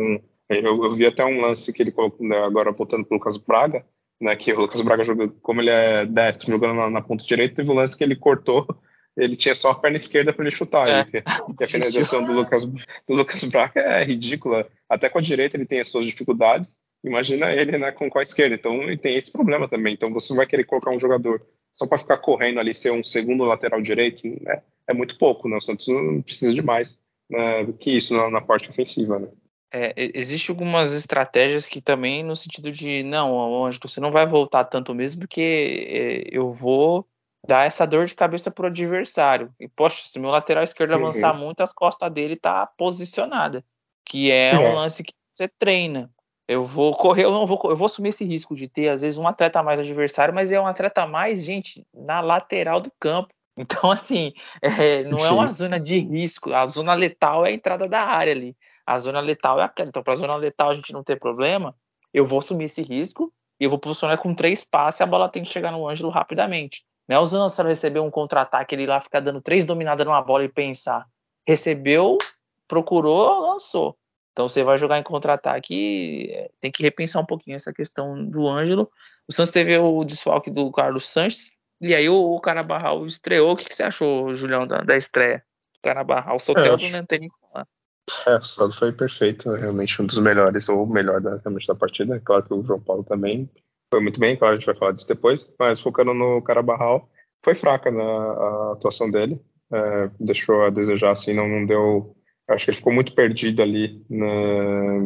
eu, eu, vi até um lance que ele colocou, né, agora voltando para o Lucas Braga, né, que o Lucas Braga, joga, como ele é destro, jogando na, na ponta direita, teve um lance que ele cortou, (laughs) ele tinha só a perna esquerda para ele chutar. É. E, e a finalização do Lucas, do Lucas Braga é ridícula. Até com a direita ele tem as suas dificuldades. Imagina ele né, com, com a esquerda. Então ele tem esse problema também. Então você vai querer colocar um jogador só para ficar correndo ali, ser um segundo lateral direito, né, é muito pouco. Né? O Santos não precisa de mais né, do que isso na, na parte ofensiva. Né? É, existe algumas estratégias que também no sentido de não, Anjo, você não vai voltar tanto mesmo, porque é, eu vou dar essa dor de cabeça pro adversário. E, poxa, se meu lateral esquerdo uhum. avançar muito, as costas dele tá posicionada. Que é, é um lance que você treina. Eu vou correr, eu não vou, eu vou assumir esse risco de ter, às vezes, um atleta mais adversário, mas é um atleta mais, gente, na lateral do campo. (laughs) Então, assim, é, não Sim. é uma zona de risco. A zona letal é a entrada da área ali. A zona letal é aquela. Então, para a zona letal a gente não ter problema, eu vou assumir esse risco e eu vou posicionar com três passes e a bola tem que chegar no Ângelo rapidamente. Não é usando você receber um contra-ataque, ele lá ficar dando três dominadas numa bola e pensar. Recebeu, procurou, lançou. Então você vai jogar em contra-ataque, é, tem que repensar um pouquinho essa questão do Ângelo. O Santos teve o desfalque do Carlos Sanches, e aí o, o Carabarral estreou. O que, que você achou, Julião, da, da estreia? O Carabarral, o Soteldo é, não tem nem que falar. É, o Soteldo foi perfeito, realmente um dos melhores, ou o melhor da, realmente da partida. Claro que o João Paulo também foi muito bem, claro, a gente vai falar disso depois, mas focando no Carabarral, foi fraca né, a atuação dele, é, deixou a desejar, assim, não, não deu. Acho que ele ficou muito perdido ali na,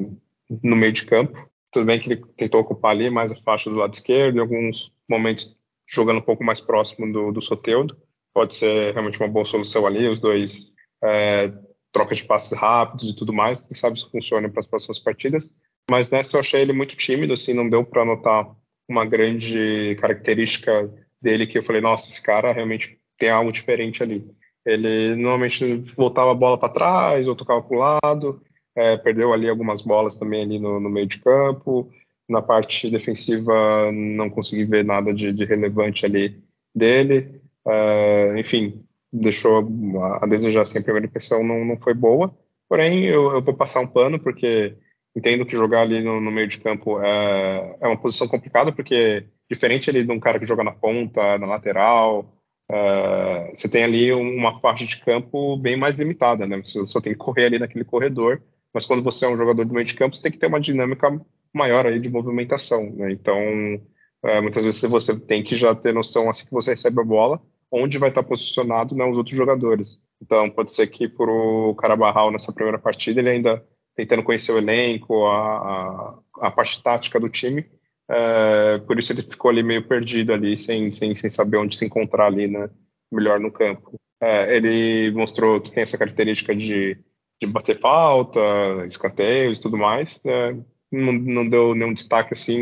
no meio de campo. Tudo bem que ele tentou ocupar ali mais a faixa do lado esquerdo, em alguns momentos jogando um pouco mais próximo do, do Soteudo. Pode ser realmente uma boa solução ali, os dois é, de passes rápidos e tudo mais. Quem sabe isso funciona para as próximas partidas. Mas nessa eu achei ele muito tímido, assim, não deu para notar uma grande característica dele que eu falei, nossa, esse cara realmente tem algo diferente ali. Ele normalmente voltava a bola para trás ou tocava para o lado, é, perdeu ali algumas bolas também ali no, no, meio de campo. Na parte defensiva não consegui ver nada de, de relevante ali dele. É, enfim, deixou a, a desejar assim, a primeira impressão não, não foi boa. Porém, eu, eu vou passar um pano porque entendo que jogar ali no, no meio de campo é, é, uma posição complicada, porque diferente ali de um cara que joga na ponta, na lateral, é, você tem ali uma faixa de campo bem mais limitada, né? Você só tem que correr ali naquele corredor, mas quando você é um jogador do meio de campo, você tem que ter uma dinâmica maior aí de movimentação, né? Então, é, muitas vezes você tem que já ter noção assim que você recebe a bola, onde vai estar posicionado né, os outros jogadores. Então, pode ser que para o Carabarral nessa primeira partida ele ainda tentando conhecer o elenco, a, a, a parte tática do time. É, por isso ele ficou ali meio perdido ali, sem, sem, sem saber onde se encontrar ali, né, melhor no campo. É, ele mostrou que tem essa característica de, de bater falta, escanteios e tudo mais. É, não, não deu nenhum destaque assim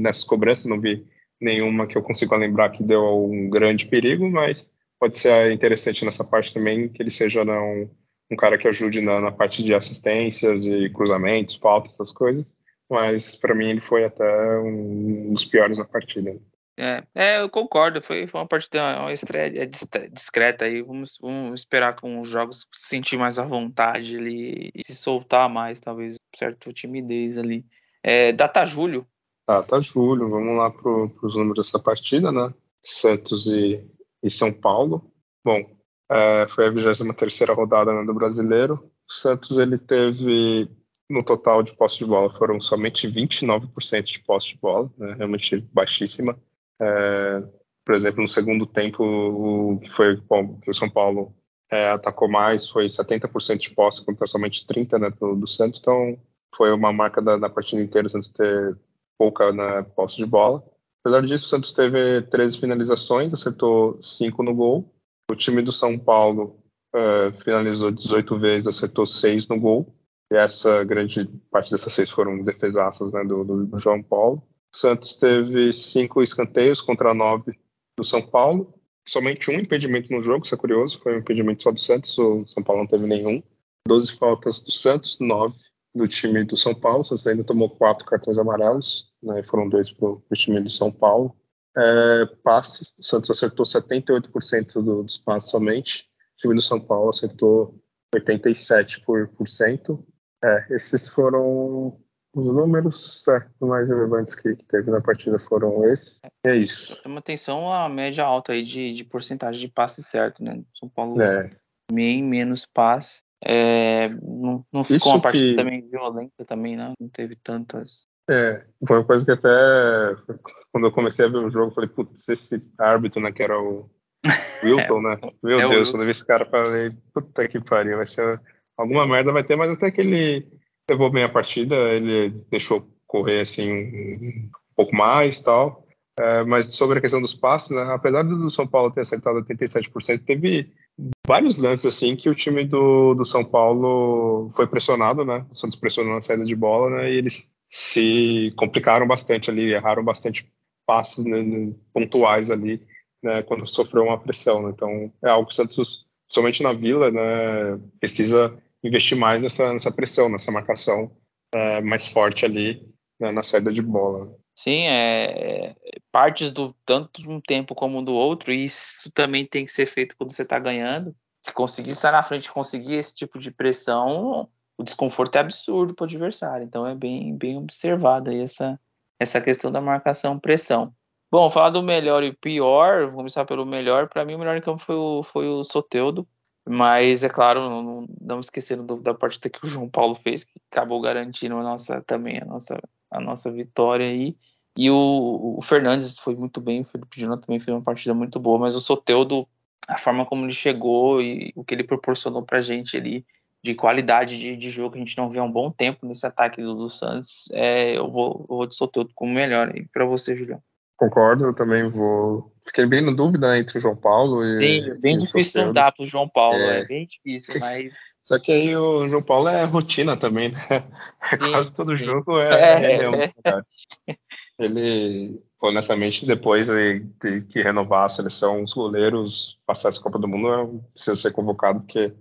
nessas cobranças, não vi nenhuma que eu consiga lembrar que deu um grande perigo, mas pode ser interessante nessa parte também que ele seja não um cara que ajude na, na parte de assistências e cruzamentos, faltas, essas coisas. Mas para mim ele foi até um dos piores na partida. É, é, eu concordo. Foi, foi uma partida, uma estreia discreta aí. Vamos, vamos esperar com os jogos se sentir mais à vontade ali e se soltar mais, talvez, certa timidez ali. É, data julho. Data julho, vamos lá para os números dessa partida, né? Santos e, e São Paulo. Bom, é, foi a 23 rodada né, do Brasileiro. O Santos ele teve, no total de posse de bola, foram somente 29% de posse de bola, né, realmente baixíssima. É, por exemplo, no segundo tempo, foi bom, o São Paulo é, atacou mais foi 70% de posse contra somente 30% né, do, do, Santos, então foi uma marca da, da partida inteira o Santos ter pouca né, posse de bola. Apesar disso, o Santos teve 13 finalizações, acertou 5 no gol, o time do São Paulo uh, finalizou 18 vezes, acertou 6 no gol. E essa grande parte dessas seis foram defesaças né, do, do, João Paulo. O Santos teve cinco escanteios contra nove do São Paulo. Somente um impedimento no jogo, isso é curioso. Foi um impedimento só do Santos, o São Paulo não teve nenhum. 12 faltas do Santos, nove do time do São Paulo. O Santos ainda tomou quatro cartões amarelos, né, foram dois para o time do São Paulo. É, passes, o Santos acertou 78% do, dos passes somente. O time do São Paulo acertou 87%. É, esses foram os números é, mais relevantes que, que, teve na partida foram esses. É isso. Chama atenção a média alta aí de, de porcentagem de passe certo, né? São Paulo é. bem menos passe. É, não, não ficou Isso uma partida que... também violenta também, né? Não teve tantas. É, foi uma coisa que até quando eu comecei a ver o jogo, falei, putz, esse árbitro, né, que era o (laughs) Wilton, né? Meu é Deus, quando eu vi esse cara, falei, puta que pariu, vai ser alguma merda vai ter, mas até que ele levou bem a partida, ele deixou correr assim um, pouco mais tal. É, mas sobre a questão dos passes, né, apesar do São Paulo ter acertado 87%, teve vários lances assim que o time do, do São Paulo foi pressionado, né? O Santos pressionou na saída de bola, né? E eles se complicaram bastante ali, erraram bastante passes né, pontuais ali, né? Quando sofreu uma pressão. Né? Então é algo que o Santos, somente na Vila, né? Precisa investir mais nessa, nessa pressão, nessa marcação é, mais forte ali né, na saída de bola. Sim, é, partes do tanto de um tempo como do outro, e isso também tem que ser feito quando você está ganhando. Se conseguir estar na frente, conseguir esse tipo de pressão, o desconforto é absurdo para o adversário. Então é bem, bem observada aí essa, essa questão da marcação pressão. Bom, falar do melhor e pior, vamos começar pelo melhor. Para mim, o melhor em campo foi o, foi o Soteudo. Mas, é claro, não, não esquecendo da partida que o João Paulo fez, que acabou garantindo a nossa, também a nossa, a nossa vitória aí. E o, o Fernandes foi muito bem, o Felipe Júnior também fez uma partida muito boa, mas o Soteudo, a forma como ele chegou e o que ele proporcionou pra gente ali, de qualidade de, de jogo que a gente não vê há um bom tempo nesse ataque do, do Santos, é, eu, vou, eu vou de Soteudo como melhor. E para você, Julião? Concordo, eu também vou. Fiquei bem na dúvida entre o João Paulo e. Sim, bem e difícil não dar pro João Paulo, é... é bem difícil, mas. (laughs) Só que aí o João Paulo é rotina também, né? (laughs) Sim, quase todo sim. jogo é, é, ele é Ele, honestamente, depois de, que renovar a seleção, os goleiros passar essa Copa do Mundo precisa ser convocado, porque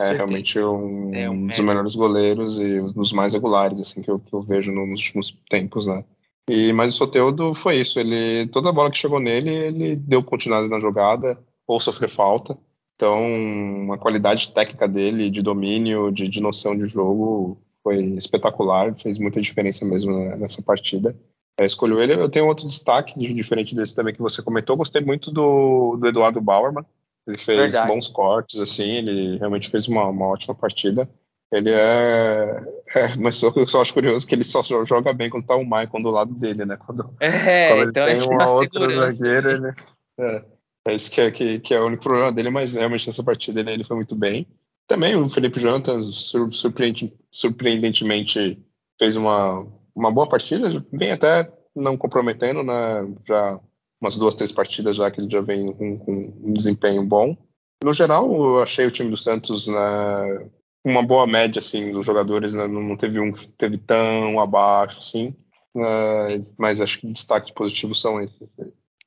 é realmente um, é um dos melhores goleiros e um dos mais regulares assim que eu, que eu vejo nos últimos tempos, né? E, mas o Soteudo foi isso. Ele, toda bola que chegou nele, ele deu continuidade na jogada ou sofreu falta. Então, a qualidade técnica dele, de domínio, de, de noção de jogo, foi espetacular. Fez muita diferença mesmo nessa partida. É, escolheu ele. Eu tenho outro destaque, diferente desse também que você comentou. Gostei muito do, do Eduardo Bauerman. Ele fez Verdade. bons cortes, assim. Ele realmente fez uma, uma ótima partida. Ele é, é. mas eu só acho curioso que ele só joga bem quando tá o Maicon do lado dele, né? Quando, é, quando ele então tem uma outra zagueira, ele. É, é isso que é, que, que é o único problema dele, mas realmente nessa partida ele, ele foi muito bem. Também o Felipe Jonathan, surpreendente, surpreendentemente, fez uma, uma boa partida, bem até não comprometendo, né? Já umas duas, três partidas já que ele já vem com, com um desempenho bom. No geral, eu achei o time do Santos né, uma boa média assim dos jogadores, né? não, teve um que teve tão abaixo assim, uh, mas acho que destaques positivos são esses.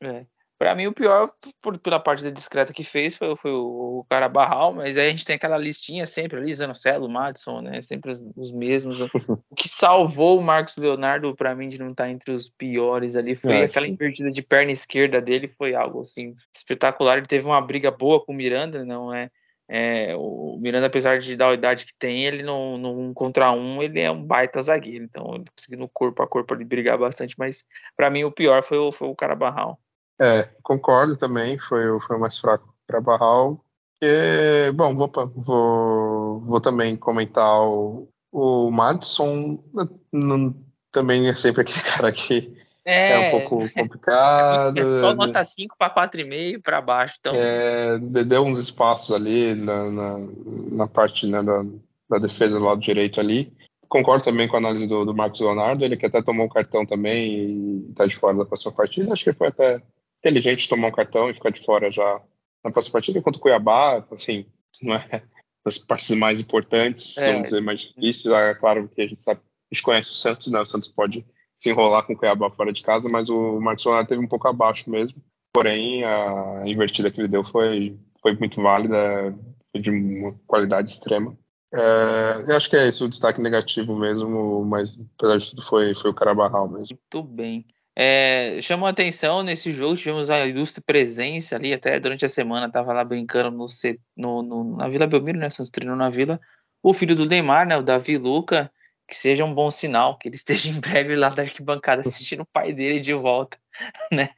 É. Para mim, o pior, por, pela parte da discreta que fez, foi, foi o, o cara Barral, mas aí a gente tem aquela listinha sempre ali, Zanocelo, Madison, né? Sempre os, os mesmos. o que salvou o Marcos Leonardo, para mim, de não estar tá entre os piores ali, foi é, aquela sim. invertida de perna esquerda dele, foi algo assim espetacular. Ele teve uma briga boa com o Miranda, não é? É, o Miranda, apesar de dar a idade que tem, ele não, um contra um, ele é um baita zagueiro. Então, ele conseguiu no corpo a corpo ali brigar bastante, mas para mim o pior foi o, foi o. É, concordo também, foi, foi o mais fraco para Barral. E, bom, vou, vou, vou também comentar o, o Madison, não, também é sempre aquele (laughs) cara que é, é um pouco complicado. (laughs) É só nota 5 para 4,5 para baixo. Então... É, deu uns espaços ali na, na, na parte né, da, da, defesa do lado direito ali. Concordo também com a análise do, do Marcos Leonardo, ele que até tomou um cartão também e está de fora da próxima partida. Acho que foi até inteligente tomar um cartão e ficar de fora já na próxima partida, enquanto o Cuiabá, assim, não é das partes mais importantes, é. vamos dizer, mais difíceis. É claro que a gente sabe, a gente conhece o Santos, né? O Santos pode se enrolar com o Cuiabá fora de casa, mas o Marcos teve um pouco abaixo mesmo. Porém, a invertida que ele deu foi, foi muito válida, foi de uma qualidade extrema. É, eu acho que é esse o destaque negativo mesmo, mas apesar de tudo foi, foi o Carabarral mesmo. Muito bem. É, chamou atenção nesse jogo, tivemos a ilustre presença ali, até durante a semana estava lá brincando no, no, no, na Vila Belmiro, né? Santos treinou na Vila. O filho do Neymar, né? O Davi Luca, que seja um bom sinal, que ele esteja em breve lá da arquibancada assistindo o pai dele de volta, (laughs) né?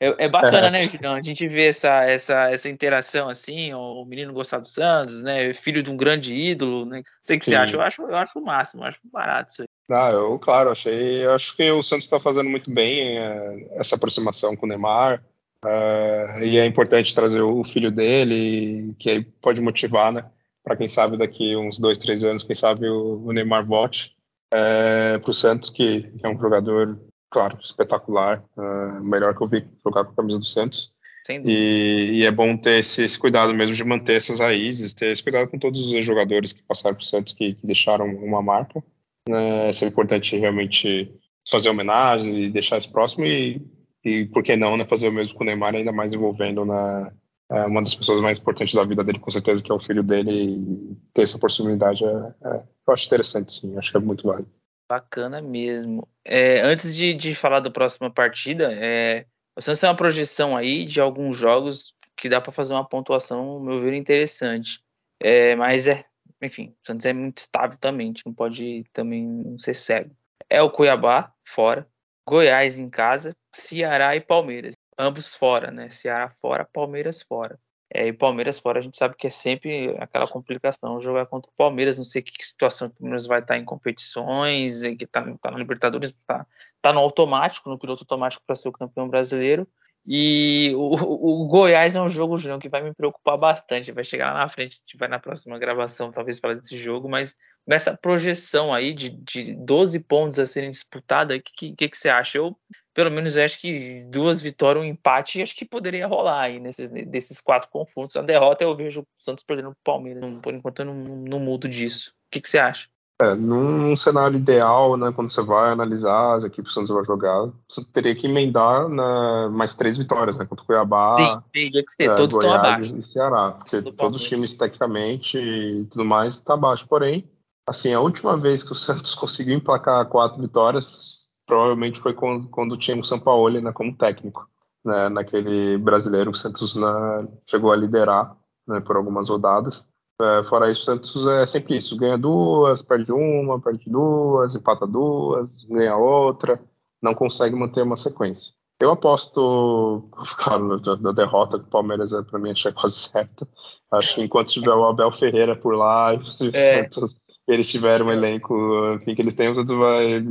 É, é bacana, é. né, Julião? A gente vê essa, essa, essa interação assim, o menino gostar do Santos, né? Filho de um grande ídolo, né? Não sei o que Sim. você acha, eu acho, eu acho o máximo, eu acho barato isso aí. Ah, eu, claro, achei. Eu acho que o Santos está fazendo muito bem é, essa aproximação com o Neymar. É, e é importante trazer o filho dele, que aí pode motivar, né? Para quem sabe daqui uns dois, três anos, quem sabe o, o Neymar volte é, para o Santos, que, que, é um jogador, claro, espetacular, é, melhor que eu vi jogar com a camisa do Santos. E, e, é bom ter esse, esse, cuidado mesmo de manter essas raízes, ter esse cuidado com todos os jogadores que passaram para o Santos, que, que deixaram uma marca né, é importante realmente fazer homenagem e deixar isso próximo e, e por que não, né, fazer o mesmo com o Neymar, ainda mais envolvendo na é, uma das pessoas mais importantes da vida dele, com certeza, que é o filho dele, e ter essa proximidade é, é, eu acho interessante, sim, acho que é muito válido. Bacana mesmo. É, antes de, de falar da próxima partida, é, o Santos tem uma projeção aí de alguns jogos que dá para fazer uma pontuação, meu ver, interessante. É, mas é enfim, o Santos é muito estável também, não pode também não ser cego. É o Cuiabá, fora. Goiás em casa, Ceará e Palmeiras. Ambos fora, né? Ceará fora, Palmeiras fora. É, e Palmeiras fora a gente sabe que é sempre aquela complicação jogar contra o Palmeiras. Não sei que situação o Palmeiras vai estar em competições, que está tá na Libertadores, está tá no automático, no piloto automático para ser o campeão brasileiro. E o, o, Goiás é um jogo, Julião, que vai me preocupar bastante. Vai chegar lá na frente, a gente vai na próxima gravação, talvez falar desse jogo, mas nessa projeção aí de, de 12 pontos a serem disputados, o que, que, que, você acha? Eu, pelo menos, acho que duas vitórias, um empate, acho que poderia rolar aí nesses desses quatro confrontos. A derrota eu vejo o Santos perdendo o Palmeiras. Por enquanto eu não, não mudo disso. O que, que você acha? É, num cenário ideal, né, quando você vai analisar as equipes que você vai jogar, você teria que emendar na, mais três vitórias, né, contra o Cuiabá, Sim, teria que ser, é, todos Goiás estão abaixo. e Ceará, porque todos os times tecnicamente e tudo mais estão tá abaixo. Porém, assim, a última vez que o Santos (laughs) conseguiu emplacar quatro vitórias, provavelmente foi quando, quando tinha o São Paulo né, como técnico, né, naquele brasileiro que o Santos né, chegou a liderar né, por algumas rodadas. É, fora isso, o Santos é sempre isso: ganha duas, perde uma, perde duas, empata duas, ganha outra, não consegue manter uma sequência. Eu aposto, (laughs) claro, da derrota que o Palmeiras é, para mim é quase certa. Acho que enquanto tiver o Abel Ferreira por lá, (laughs) é. Santos, (laughs) eles tiverem um elenco enfim, que eles têm, o Santos vai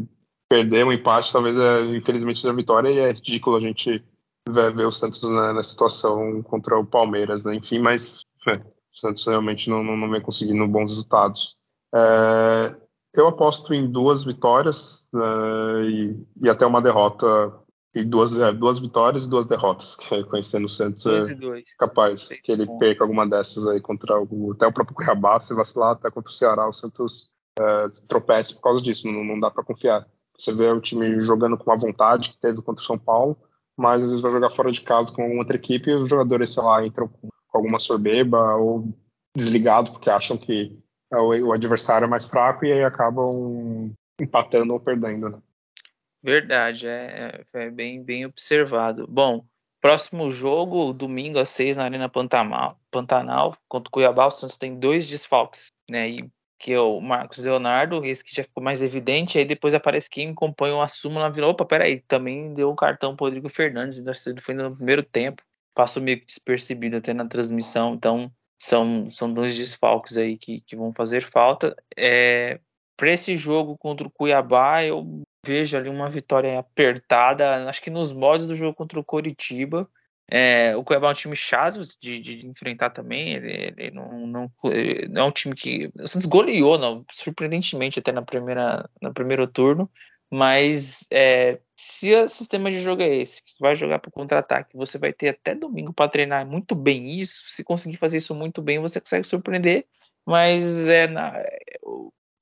perder um empate, talvez é, infelizmente a vitória, e é ridículo a gente ver, ver o Santos na, na situação contra o Palmeiras, né? enfim, mas é, o Santos realmente não, não, não vem conseguindo bons resultados. É, eu aposto em duas vitórias né, e, e, até uma derrota. E duas, é, duas vitórias e duas derrotas, que conhecendo o Santos é capaz que ele perca alguma dessas aí contra o, até o próprio Cuiabá, se vacilar até contra o Ceará, o Santos é, tropece por causa disso, não, não dá para confiar. Você vê o time jogando com a vontade que teve contra o São Paulo, mas às vezes vai jogar fora de casa com outra equipe e os jogadores, sei lá, entram com alguma soberba ou desligado porque acham que o, adversário é mais fraco e aí acabam empatando ou perdendo. Né? Verdade, é, é, bem, bem observado. Bom, próximo jogo, domingo às seis na Arena Pantanal, Pantanal contra o Cuiabá, o Santos tem dois desfalques, né? E que é o Marcos Leonardo, esse que já ficou mais evidente, aí depois aparece quem acompanha o súmula, virou, opa, peraí, também deu um cartão pro Rodrigo Fernandes, foi no primeiro tempo passou meio que despercebido até na transmissão, então são, são dois desfalques aí que, que vão fazer falta. É, Para esse jogo contra o Cuiabá, eu vejo ali uma vitória apertada, acho que nos modos do jogo contra o Coritiba. É, o Cuiabá é um time chato de, de enfrentar também. Ele, ele não, não, não, é um time que. O Santos goleou, não, surpreendentemente, até na primeira, no primeiro turno. Mas é, se o sistema de jogo é esse, você vai jogar para contra-ataque, você vai ter até domingo para treinar muito bem isso. Se conseguir fazer isso muito bem, você consegue surpreender. Mas é, na,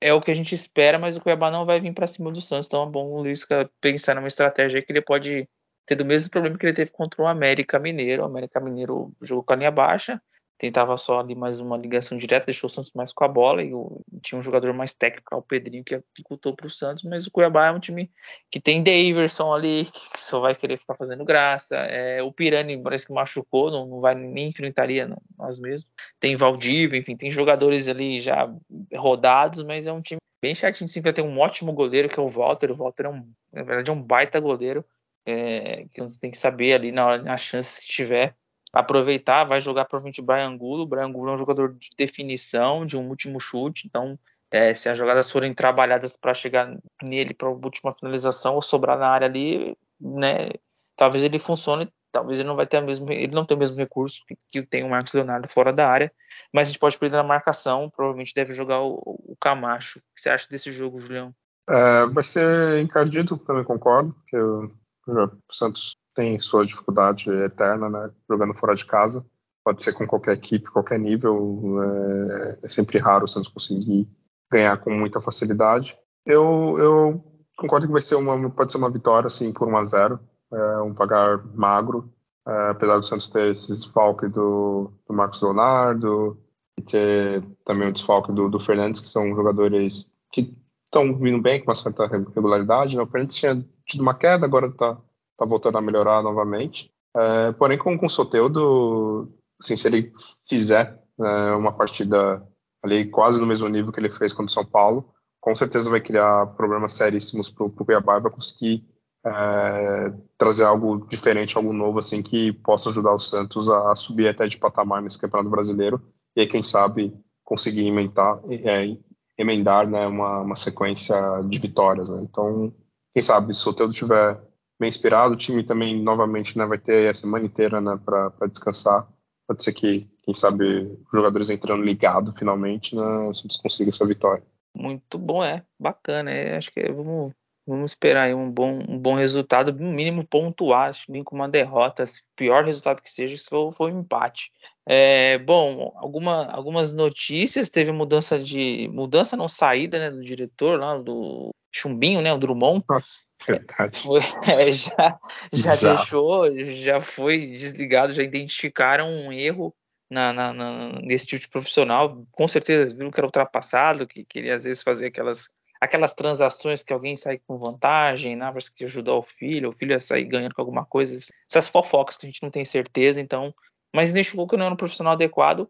é o que a gente espera, mas o Cuiabá não vai vir para cima do Santos. Então é bom o Luiz pensar numa estratégia que ele pode ter do mesmo problema que ele teve contra o América Mineiro. O América Mineiro jogou com a linha baixa, tentava só ali mais uma ligação direta, deixou o Santos mais com a bola e o, tinha um jogador mais técnico, o Pedrinho, que dificultou para o Santos, mas o Cuiabá é um time que tem Daverson ali, que só vai querer ficar fazendo graça, é, o Pirani parece que machucou, não, não vai nem enfrentaria nós mesmos, tem Valdívia, enfim, tem jogadores ali já rodados, mas é um time bem chatinho, sim, ter um ótimo goleiro que é o Walter, o Walter é um, na verdade é um baita goleiro, é, que você tem que saber ali na, na chance que tiver aproveitar, vai jogar provavelmente o Brian Angulo. O Brian Angulo é um jogador de definição, de um último chute, então é, se as jogadas forem trabalhadas para chegar nele para a última finalização ou sobrar na área ali, né, talvez ele funcione, talvez ele não vai ter a mesmo, ele não tem o mesmo recurso que, que tem o Marcos Leonardo fora da área, mas a gente pode perder na marcação, provavelmente deve jogar o, o Camacho. O que você acha desse jogo, Julião? É, vai ser encardido, também concordo, que o, o Santos tem sua dificuldade eterna, né? Jogando fora de casa. Pode ser com qualquer equipe, qualquer nível. É, é sempre raro o Santos conseguir ganhar com muita facilidade. Eu, eu concordo que vai ser uma, pode ser uma vitória, assim, por 1 a 0 é, um pagar magro, é, apesar do Santos ter esse desfalque do, do Marcos Leonardo e ter também o desfalque do, do Fernandes, que são jogadores que estão vindo bem com uma certa regularidade. Né? O Fernandes tinha tido uma queda, agora está tá voltando a melhorar novamente. É, porém, com, com o Soteudo, assim, se ele fizer é, uma partida ali quase no mesmo nível que ele fez contra o São Paulo, com certeza vai criar problemas seríssimos para o Cuiabá e vai conseguir é, trazer algo diferente, algo novo, assim, que possa ajudar o Santos a, subir até de patamar nesse Campeonato Brasileiro e aí, quem sabe, conseguir emendar, é, emendar né, uma, uma sequência de vitórias. Né? Então, quem sabe, se o Soteudo tiver bem inspirado. O time também, novamente, né, vai ter a semana inteira né, para descansar. Pode ser que, quem sabe, os jogadores entrando ligado finalmente, né, o Santos consiga essa vitória. Muito bom, é. Bacana. É, acho que vamos, vamos esperar aí um bom, um bom resultado, no mínimo pontuar. Acho que com uma derrota, pior resultado que seja, se for, for um empate. É, bom, alguma, algumas notícias. Teve mudança de. Mudança não saída né, do diretor lá, do Chumbinho, né? O Drummond. Nossa, verdade. (laughs) É, já já deixou, já foi desligado, já identificaram um erro na, na, na, nesse tipo de profissional. Com certeza viram que era ultrapassado, que queria às vezes fazer aquelas, aquelas transações que alguém sai com vantagem, né? Para que ajudar o filho, o filho ia sair ganhando com alguma coisa. Essas fofocas que a gente não tem certeza, então. Mas identificou que não era um profissional adequado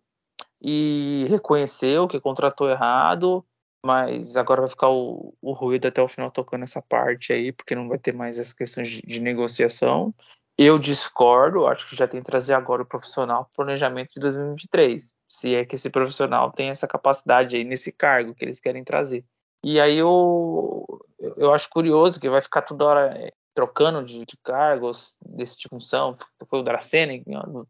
e reconheceu que contratou errado mas agora vai ficar o, o ruído até o final tocando essa parte aí, porque não vai ter mais essas questões de, de negociação. Eu discordo, acho que já tem que trazer agora o profissional para planejamento de 2023, se é que esse profissional tem essa capacidade aí nesse cargo que eles querem trazer. E aí eu, eu acho curioso que vai ficar toda hora é, trocando de, de cargos desse tipo de função. Foi o Dracena,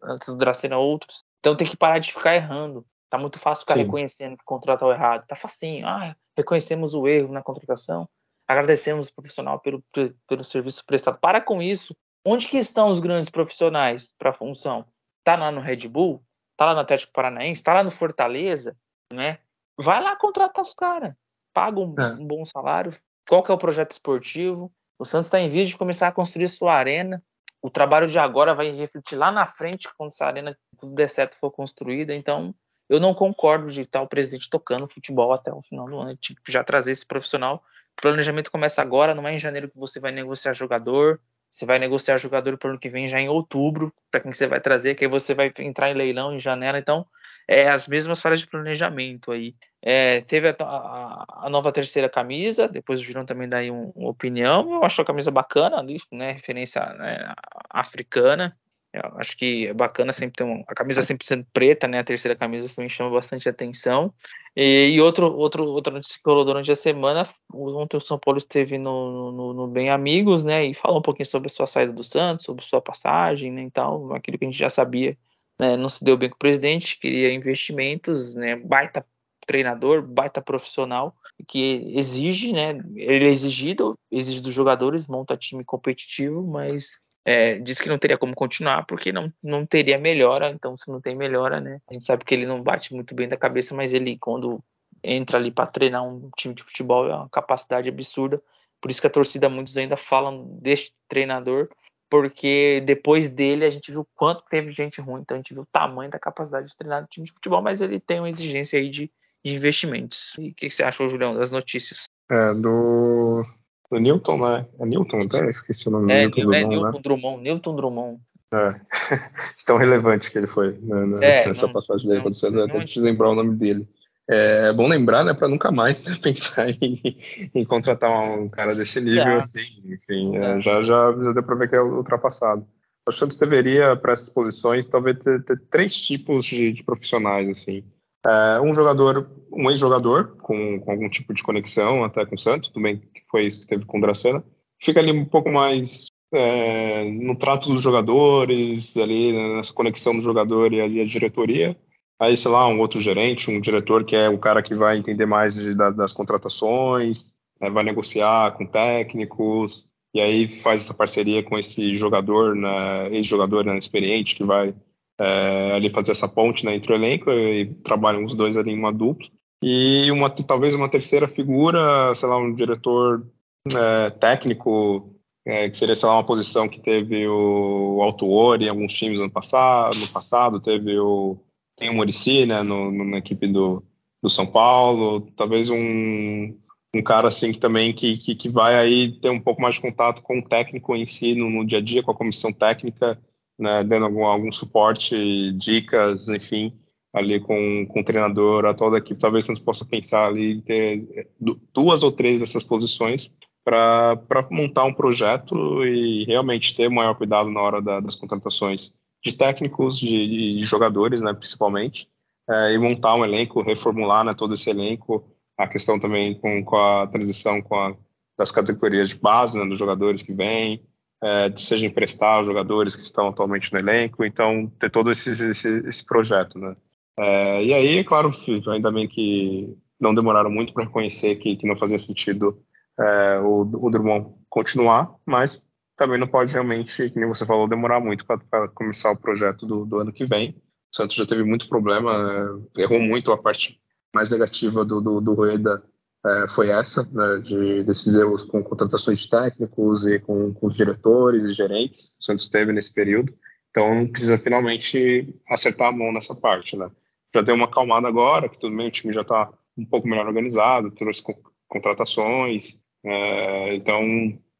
antes do Dracena outros. Então tem que parar de ficar errando. Tá muito fácil ficar Sim. reconhecendo que contratou errado. Tá facinho. Ah, reconhecemos o erro na contratação. Agradecemos o profissional pelo, pelo serviço prestado. Para com isso. Onde que estão os grandes profissionais para a função? Tá lá no Red Bull? Tá lá no Atlético Paranaense? Tá lá no Fortaleza? Né? Vai lá contratar os caras. Paga um, é. um, bom salário. Qual que é o projeto esportivo? O Santos está em vez de começar a construir sua arena. O trabalho de agora vai refletir lá na frente, quando essa arena tudo der certo for construída. Então, eu não concordo de estar o presidente tocando futebol até o final do ano, tipo, já trazer esse profissional. O planejamento começa agora, não é em janeiro que você vai negociar jogador, você vai negociar jogador para o ano que vem já em outubro, para quem você vai trazer, que aí você vai entrar em leilão em janela, então é as mesmas falhas de planejamento aí. É, teve a, a, a, nova terceira camisa, depois o Julião também dá aí um, uma opinião, eu acho a camisa bacana ali, né, referência né, africana, eu acho que é bacana sempre ter uma, a camisa sempre sendo preta, né? A terceira camisa também chama bastante atenção. E, e outro, outro, outra notícia que rolou durante a semana, ontem o São Paulo esteve no, no, no, Bem Amigos, né? E falou um pouquinho sobre a sua saída do Santos, sobre sua passagem, né? E tal, aquilo que a gente já sabia, né? Não se deu bem com o presidente, queria investimentos, né? Baita treinador, baita profissional, que exige, né? Ele é exigido, exige dos jogadores, monta time competitivo, mas é, disse que não teria como continuar porque não, não teria melhora, então se não tem melhora, né? A gente sabe que ele não bate muito bem da cabeça, mas ele quando entra ali para treinar um time de futebol é uma capacidade absurda. Por isso que a torcida muitos ainda falam deste treinador. Porque depois dele a gente viu quanto teve gente ruim, então a gente viu o tamanho da capacidade de treinar do time de futebol, mas ele tem uma exigência aí de, de investimentos. E o que você achou, Julião, das notícias? É, do, do Newton, né? É Newton, até esqueci o nome. É, Newton, é, Drummond, Newton né? Drummond, Newton Drummond. É. (laughs) Tão relevante que ele foi né, é, nessa não, passagem dele quando você até te lembrar o nome dele. É, bom lembrar, né, para nunca mais né, (laughs) pensar em, em, contratar um cara desse nível, assim, enfim, é, já, já, já deu para ver que é ultrapassado. Acho que Santos deveria, para essas posições, talvez ter, ter três tipos de, de profissionais, assim. É, um jogador, um ex-jogador, com, com, algum tipo de conexão até com o Santos, também que foi isso que teve com o Dracena, fica ali um pouco mais é, no trato dos jogadores, ali nessa conexão do jogador e ali a diretoria, aí, sei lá, um outro gerente, um diretor que é o cara que vai entender mais de, da, das contratações, né, vai negociar com técnicos, e aí faz essa parceria com esse jogador, né, ex-jogador né, experiente, que vai é, ali fazer essa ponte né, entre o elenco, e trabalham os dois ali em uma dupla. E uma, talvez uma terceira figura, sei lá, um diretor é, técnico, é, que seria, sei lá, uma posição que teve o Altuori em alguns times no passado, no passado teve o tem o Murici, né, no, no, na equipe do, do São Paulo, talvez um, um cara assim que também que, que, que, vai aí ter um pouco mais de contato com o técnico em si no, no dia a dia, com a comissão técnica, né, dando algum, algum suporte, dicas, enfim, ali com, com o treinador atual da equipe. Talvez você possa pensar ali em ter duas ou três dessas posições para montar um projeto e realmente ter maior cuidado na hora da, das contratações de técnicos, de, de jogadores, né, principalmente, é, e montar um elenco, reformular né, todo esse elenco, a questão também com, com a transição com a, das categorias de base, né, dos jogadores que vêm, é, seja emprestar os jogadores que estão atualmente no elenco, então ter todo esse, esse, esse projeto, né. É, e aí, claro, ainda bem que não demoraram muito para reconhecer que, que não fazia sentido é, o, o Drummond continuar, mas também não pode realmente, como você falou, demorar muito para começar o projeto do, do, ano que vem. O Santos já teve muito problema, é, errou muito a parte mais negativa do, do, do Rueda é, foi essa, né, de, desses erros com contratações de técnicos e com, com os diretores e gerentes. O Santos teve nesse período. Então precisa finalmente acertar a mão nessa parte, né? Já deu uma acalmada agora, que tudo bem, o time já está um pouco melhor organizado, trouxe contratações, é, então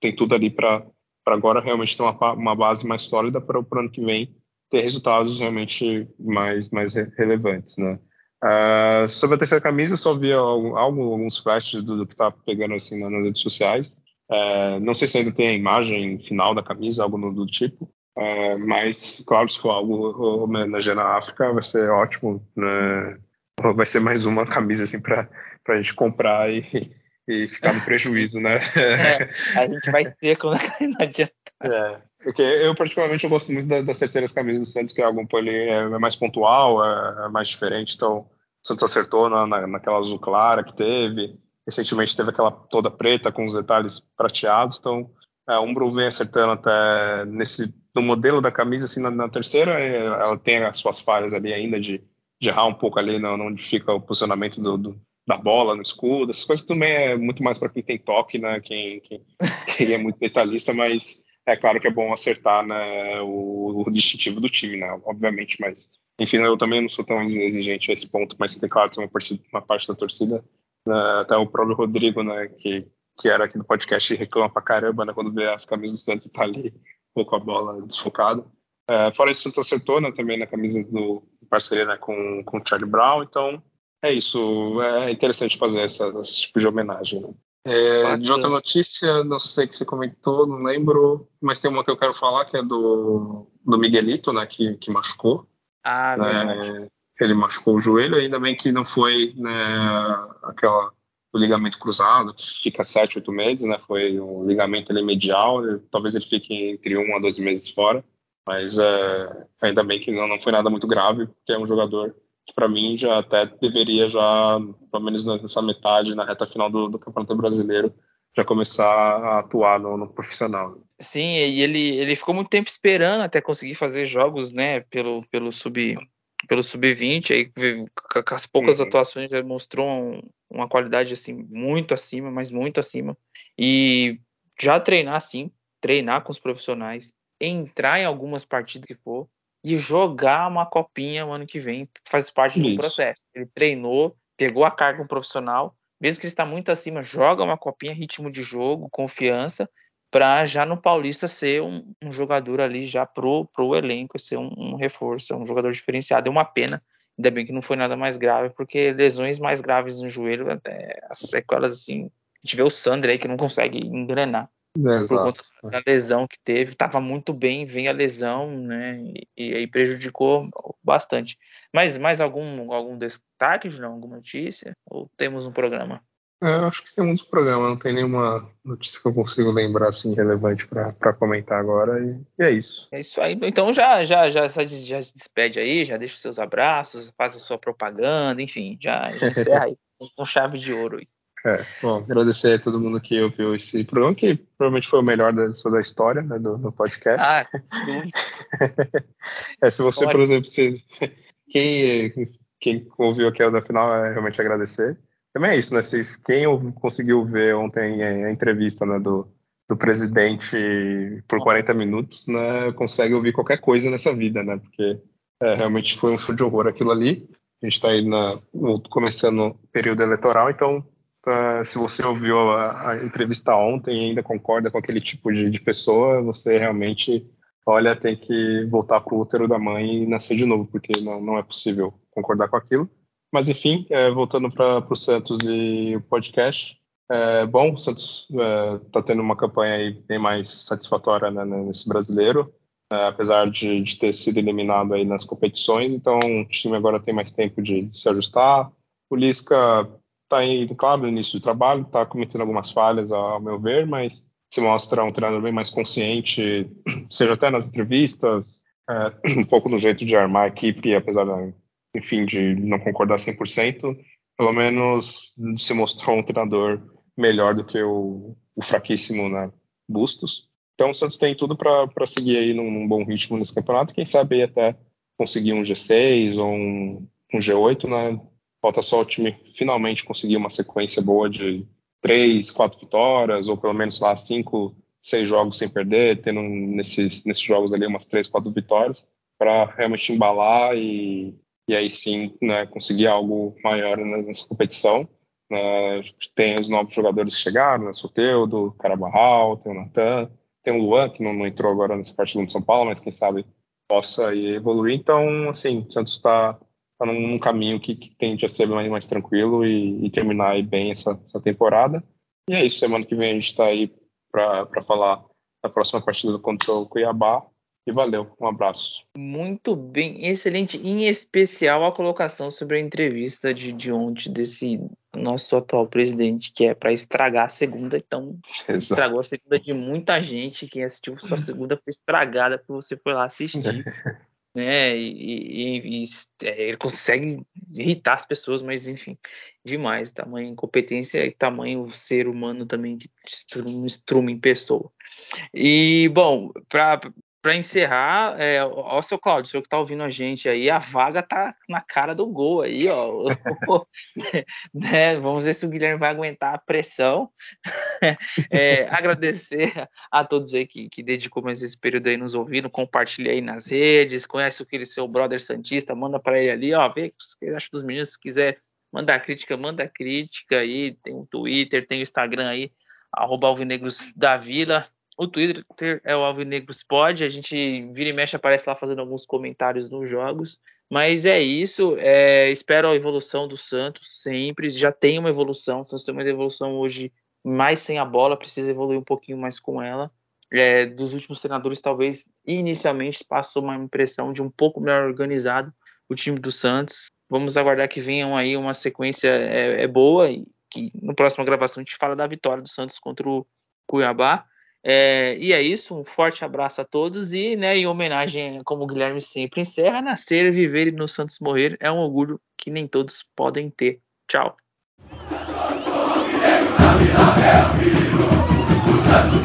tem tudo ali para para agora realmente ter uma, uma base mais sólida para o ano que vem ter resultados realmente mais, mais relevantes, né? Uh, sobre a terceira camisa, só vi algo, alguns flashes do, do que está pegando assim nas redes sociais. Uh, não sei se ainda tem a imagem final da camisa, algo do, do tipo, uh, mas claro, se for algo homenageando a África, vai ser ótimo. Né? Vai ser mais uma camisa assim para a gente comprar e, e ficar no (laughs) prejuízo, né? É, a gente vai seco, né? (laughs) não adianta. É, porque eu particularmente eu gosto muito das, das terceiras camisas do Santos, que é algo ali, é, é mais pontual, é, é, mais diferente, então o Santos acertou na, na, naquela azul clara que teve, recentemente teve aquela toda preta com os detalhes prateados, então é, o Umbro vem acertando até nesse no modelo da camisa, assim, na, na, terceira, é, ela tem as suas falhas ali ainda de, de errar um pouco ali onde fica o posicionamento do, do da bola no escudo, essas coisas também é muito mais para quem tem toque, né? Quem, quem, quem, é muito detalhista, mas é claro que é bom acertar né, o, o, distintivo do time, né? Obviamente, mas enfim, eu também não sou tão exigente a esse ponto, mas tem claro tem uma parte, uma parte da torcida, né, até o próprio Rodrigo, né? Que, que era aqui do podcast e reclama pra caramba, né? Quando vê as camisas do Santos tá ali pouco a bola desfocada. É, fora isso, o Santos acertou né, também na camisa do parceria né, com, com o Charlie Brown, então é isso, é interessante fazer essa, esse tipo de homenagem. Né? É, de outra notícia, não sei que você comentou, não lembro, mas tem uma que eu quero falar que é do, do Miguelito, né, que, que machucou. Ah, né, Ele machucou o joelho, ainda bem que não foi né, aquela o ligamento cruzado, que fica sete, oito meses, né? Foi um ligamento ele medial, talvez ele fique entre um a dois meses fora, mas é, ainda bem que não, não foi nada muito grave, porque é um jogador que para mim já até deveria já, pelo menos nessa metade, na reta final do, do Campeonato Brasileiro, já começar a atuar no, no, profissional. Sim, e ele, ele ficou muito tempo esperando até conseguir fazer jogos, né, pelo, pelo sub pelo sub-20, aí com as poucas uhum. atuações ele mostrou um, uma qualidade assim muito acima, mas muito acima. E já treinar assim, treinar com os profissionais, entrar em algumas partidas que for e jogar uma copinha no ano que vem, faz parte do processo. Ele treinou, pegou a carga profissional, mesmo que ele está muito acima, joga uma copinha, ritmo de jogo, confiança, para já no Paulista ser um, um, jogador ali já pro, pro elenco, ser um, um reforço, um jogador diferenciado. É uma pena, ainda bem que não foi nada mais grave, porque lesões mais graves no joelho, até as sequelas assim, a gente vê o Sandro aí que não consegue engrenar. Exato. por conta da lesão que teve, estava muito bem, vem a lesão, né? E, aí prejudicou bastante. Mas mais algum algum destaque, Julião? Alguma notícia? Ou temos um programa? É, acho que temos um programa, não tem nenhuma notícia que eu consigo lembrar assim relevante para comentar agora e, e, é isso. É isso aí. Então já já já já se despede aí, já deixa os seus abraços, faz a sua propaganda, enfim, já, já (laughs) encerra aí com chave de ouro aí. É, bom, agradecer a todo mundo que ouviu esse programa, que provavelmente foi o melhor da, da história né, do, do, podcast. Ah, (laughs) é, se você, por exemplo, se, quem, quem ouviu aqui o final, é realmente agradecer. Também é isso, né? Se, quem conseguiu ver ontem a entrevista né, do, do presidente por 40 minutos, né, consegue ouvir qualquer coisa nessa vida, né? Porque é, realmente foi um show de horror aquilo ali. A gente está aí na, começando o período eleitoral, então Uh, se você ouviu a, a, entrevista ontem e ainda concorda com aquele tipo de, de, pessoa, você realmente, olha, tem que voltar para o útero da mãe e nascer de novo, porque não, não é possível concordar com aquilo. Mas, enfim, é, voltando para o Santos e o podcast, é, bom, o Santos está é, tendo uma campanha bem mais satisfatória né, nesse brasileiro, é, apesar de, de, ter sido eliminado aí nas competições, então o time agora tem mais tempo de, de se ajustar. O Lisca está indo, claro, no início do trabalho, está cometendo algumas falhas, ao meu ver, mas se mostra um treinador bem mais consciente, (clears throat) seja até nas entrevistas, é, (clears throat) um pouco no jeito de armar a equipe, apesar, enfim, de não concordar 100%, pelo menos se mostrou um treinador melhor do que o, o fraquíssimo né, Bustos. Então o Santos tem tudo para seguir aí num, num, bom ritmo nesse campeonato, quem sabe até conseguir um G6 ou um, um G8, né? Falta só o time finalmente conseguir uma sequência boa de três, quatro vitórias, ou pelo menos lá cinco, seis jogos sem perder, tendo nesses, nesses jogos ali umas três, quatro vitórias, para realmente embalar e, e aí sim né, conseguir algo maior nessa competição. Uh, tem os novos jogadores que chegaram, né, Soteudo, Carabarral, tem o Natan, tem o Luan, que não, não, entrou agora nesse partido de São Paulo, mas quem sabe possa evoluir. Então, assim, o Santos está tá num, caminho que, que, tende a ser mais, mais tranquilo e, e terminar bem essa, essa, temporada. E é isso, semana que vem a gente está aí para falar da próxima partida contra o Cuiabá. E valeu, um abraço. Muito bem, excelente. Em especial a colocação sobre a entrevista de, de ontem desse nosso atual presidente, que é para estragar a segunda. Então, (laughs) Exato. estragou a segunda de muita gente. Quem assistiu sua segunda foi estragada porque você foi lá assistir. (laughs) né? E, e, e, é, ele consegue irritar as pessoas, mas enfim, demais. Tamanho incompetência e tamanho ser humano também que estruma em pessoa. E bom, para para encerrar, é, ó, seu Claudio, senhor que tá ouvindo a gente aí, a vaga tá na cara do gol aí, ó. (laughs) né? Vamos ver se o Guilherme vai aguentar a pressão. (laughs) é, agradecer a todos aí que, que dedicou mais esse período aí nos ouvindo, compartilhe aí nas redes, conhece aquele seu brother Santista, manda para ele ali, ó, vê o que acha dos meninos, se quiser mandar crítica, manda crítica aí, tem o Twitter, tem o Instagram aí, arroba Alvinegros da Vila, o Twitter é o Alvinegros Pod. A gente vira e mexe, aparece lá fazendo alguns comentários nos jogos. Mas é isso. É, espero a evolução do Santos sempre. Já tem uma evolução. O Santos tem uma evolução hoje mais sem a bola. Precisa evoluir um pouquinho mais com ela. É, dos últimos treinadores, talvez inicialmente passou uma impressão de um pouco melhor organizado o time do Santos. Vamos aguardar que venham aí uma sequência é, é boa e que no próximo gravação a gente fala da vitória do Santos contra o Cuiabá. É, e é isso, um forte abraço a todos e, né, em homenagem, como o Guilherme sempre encerra, nascer, viver e no Santos morrer é um orgulho que nem todos podem ter. Tchau. Santos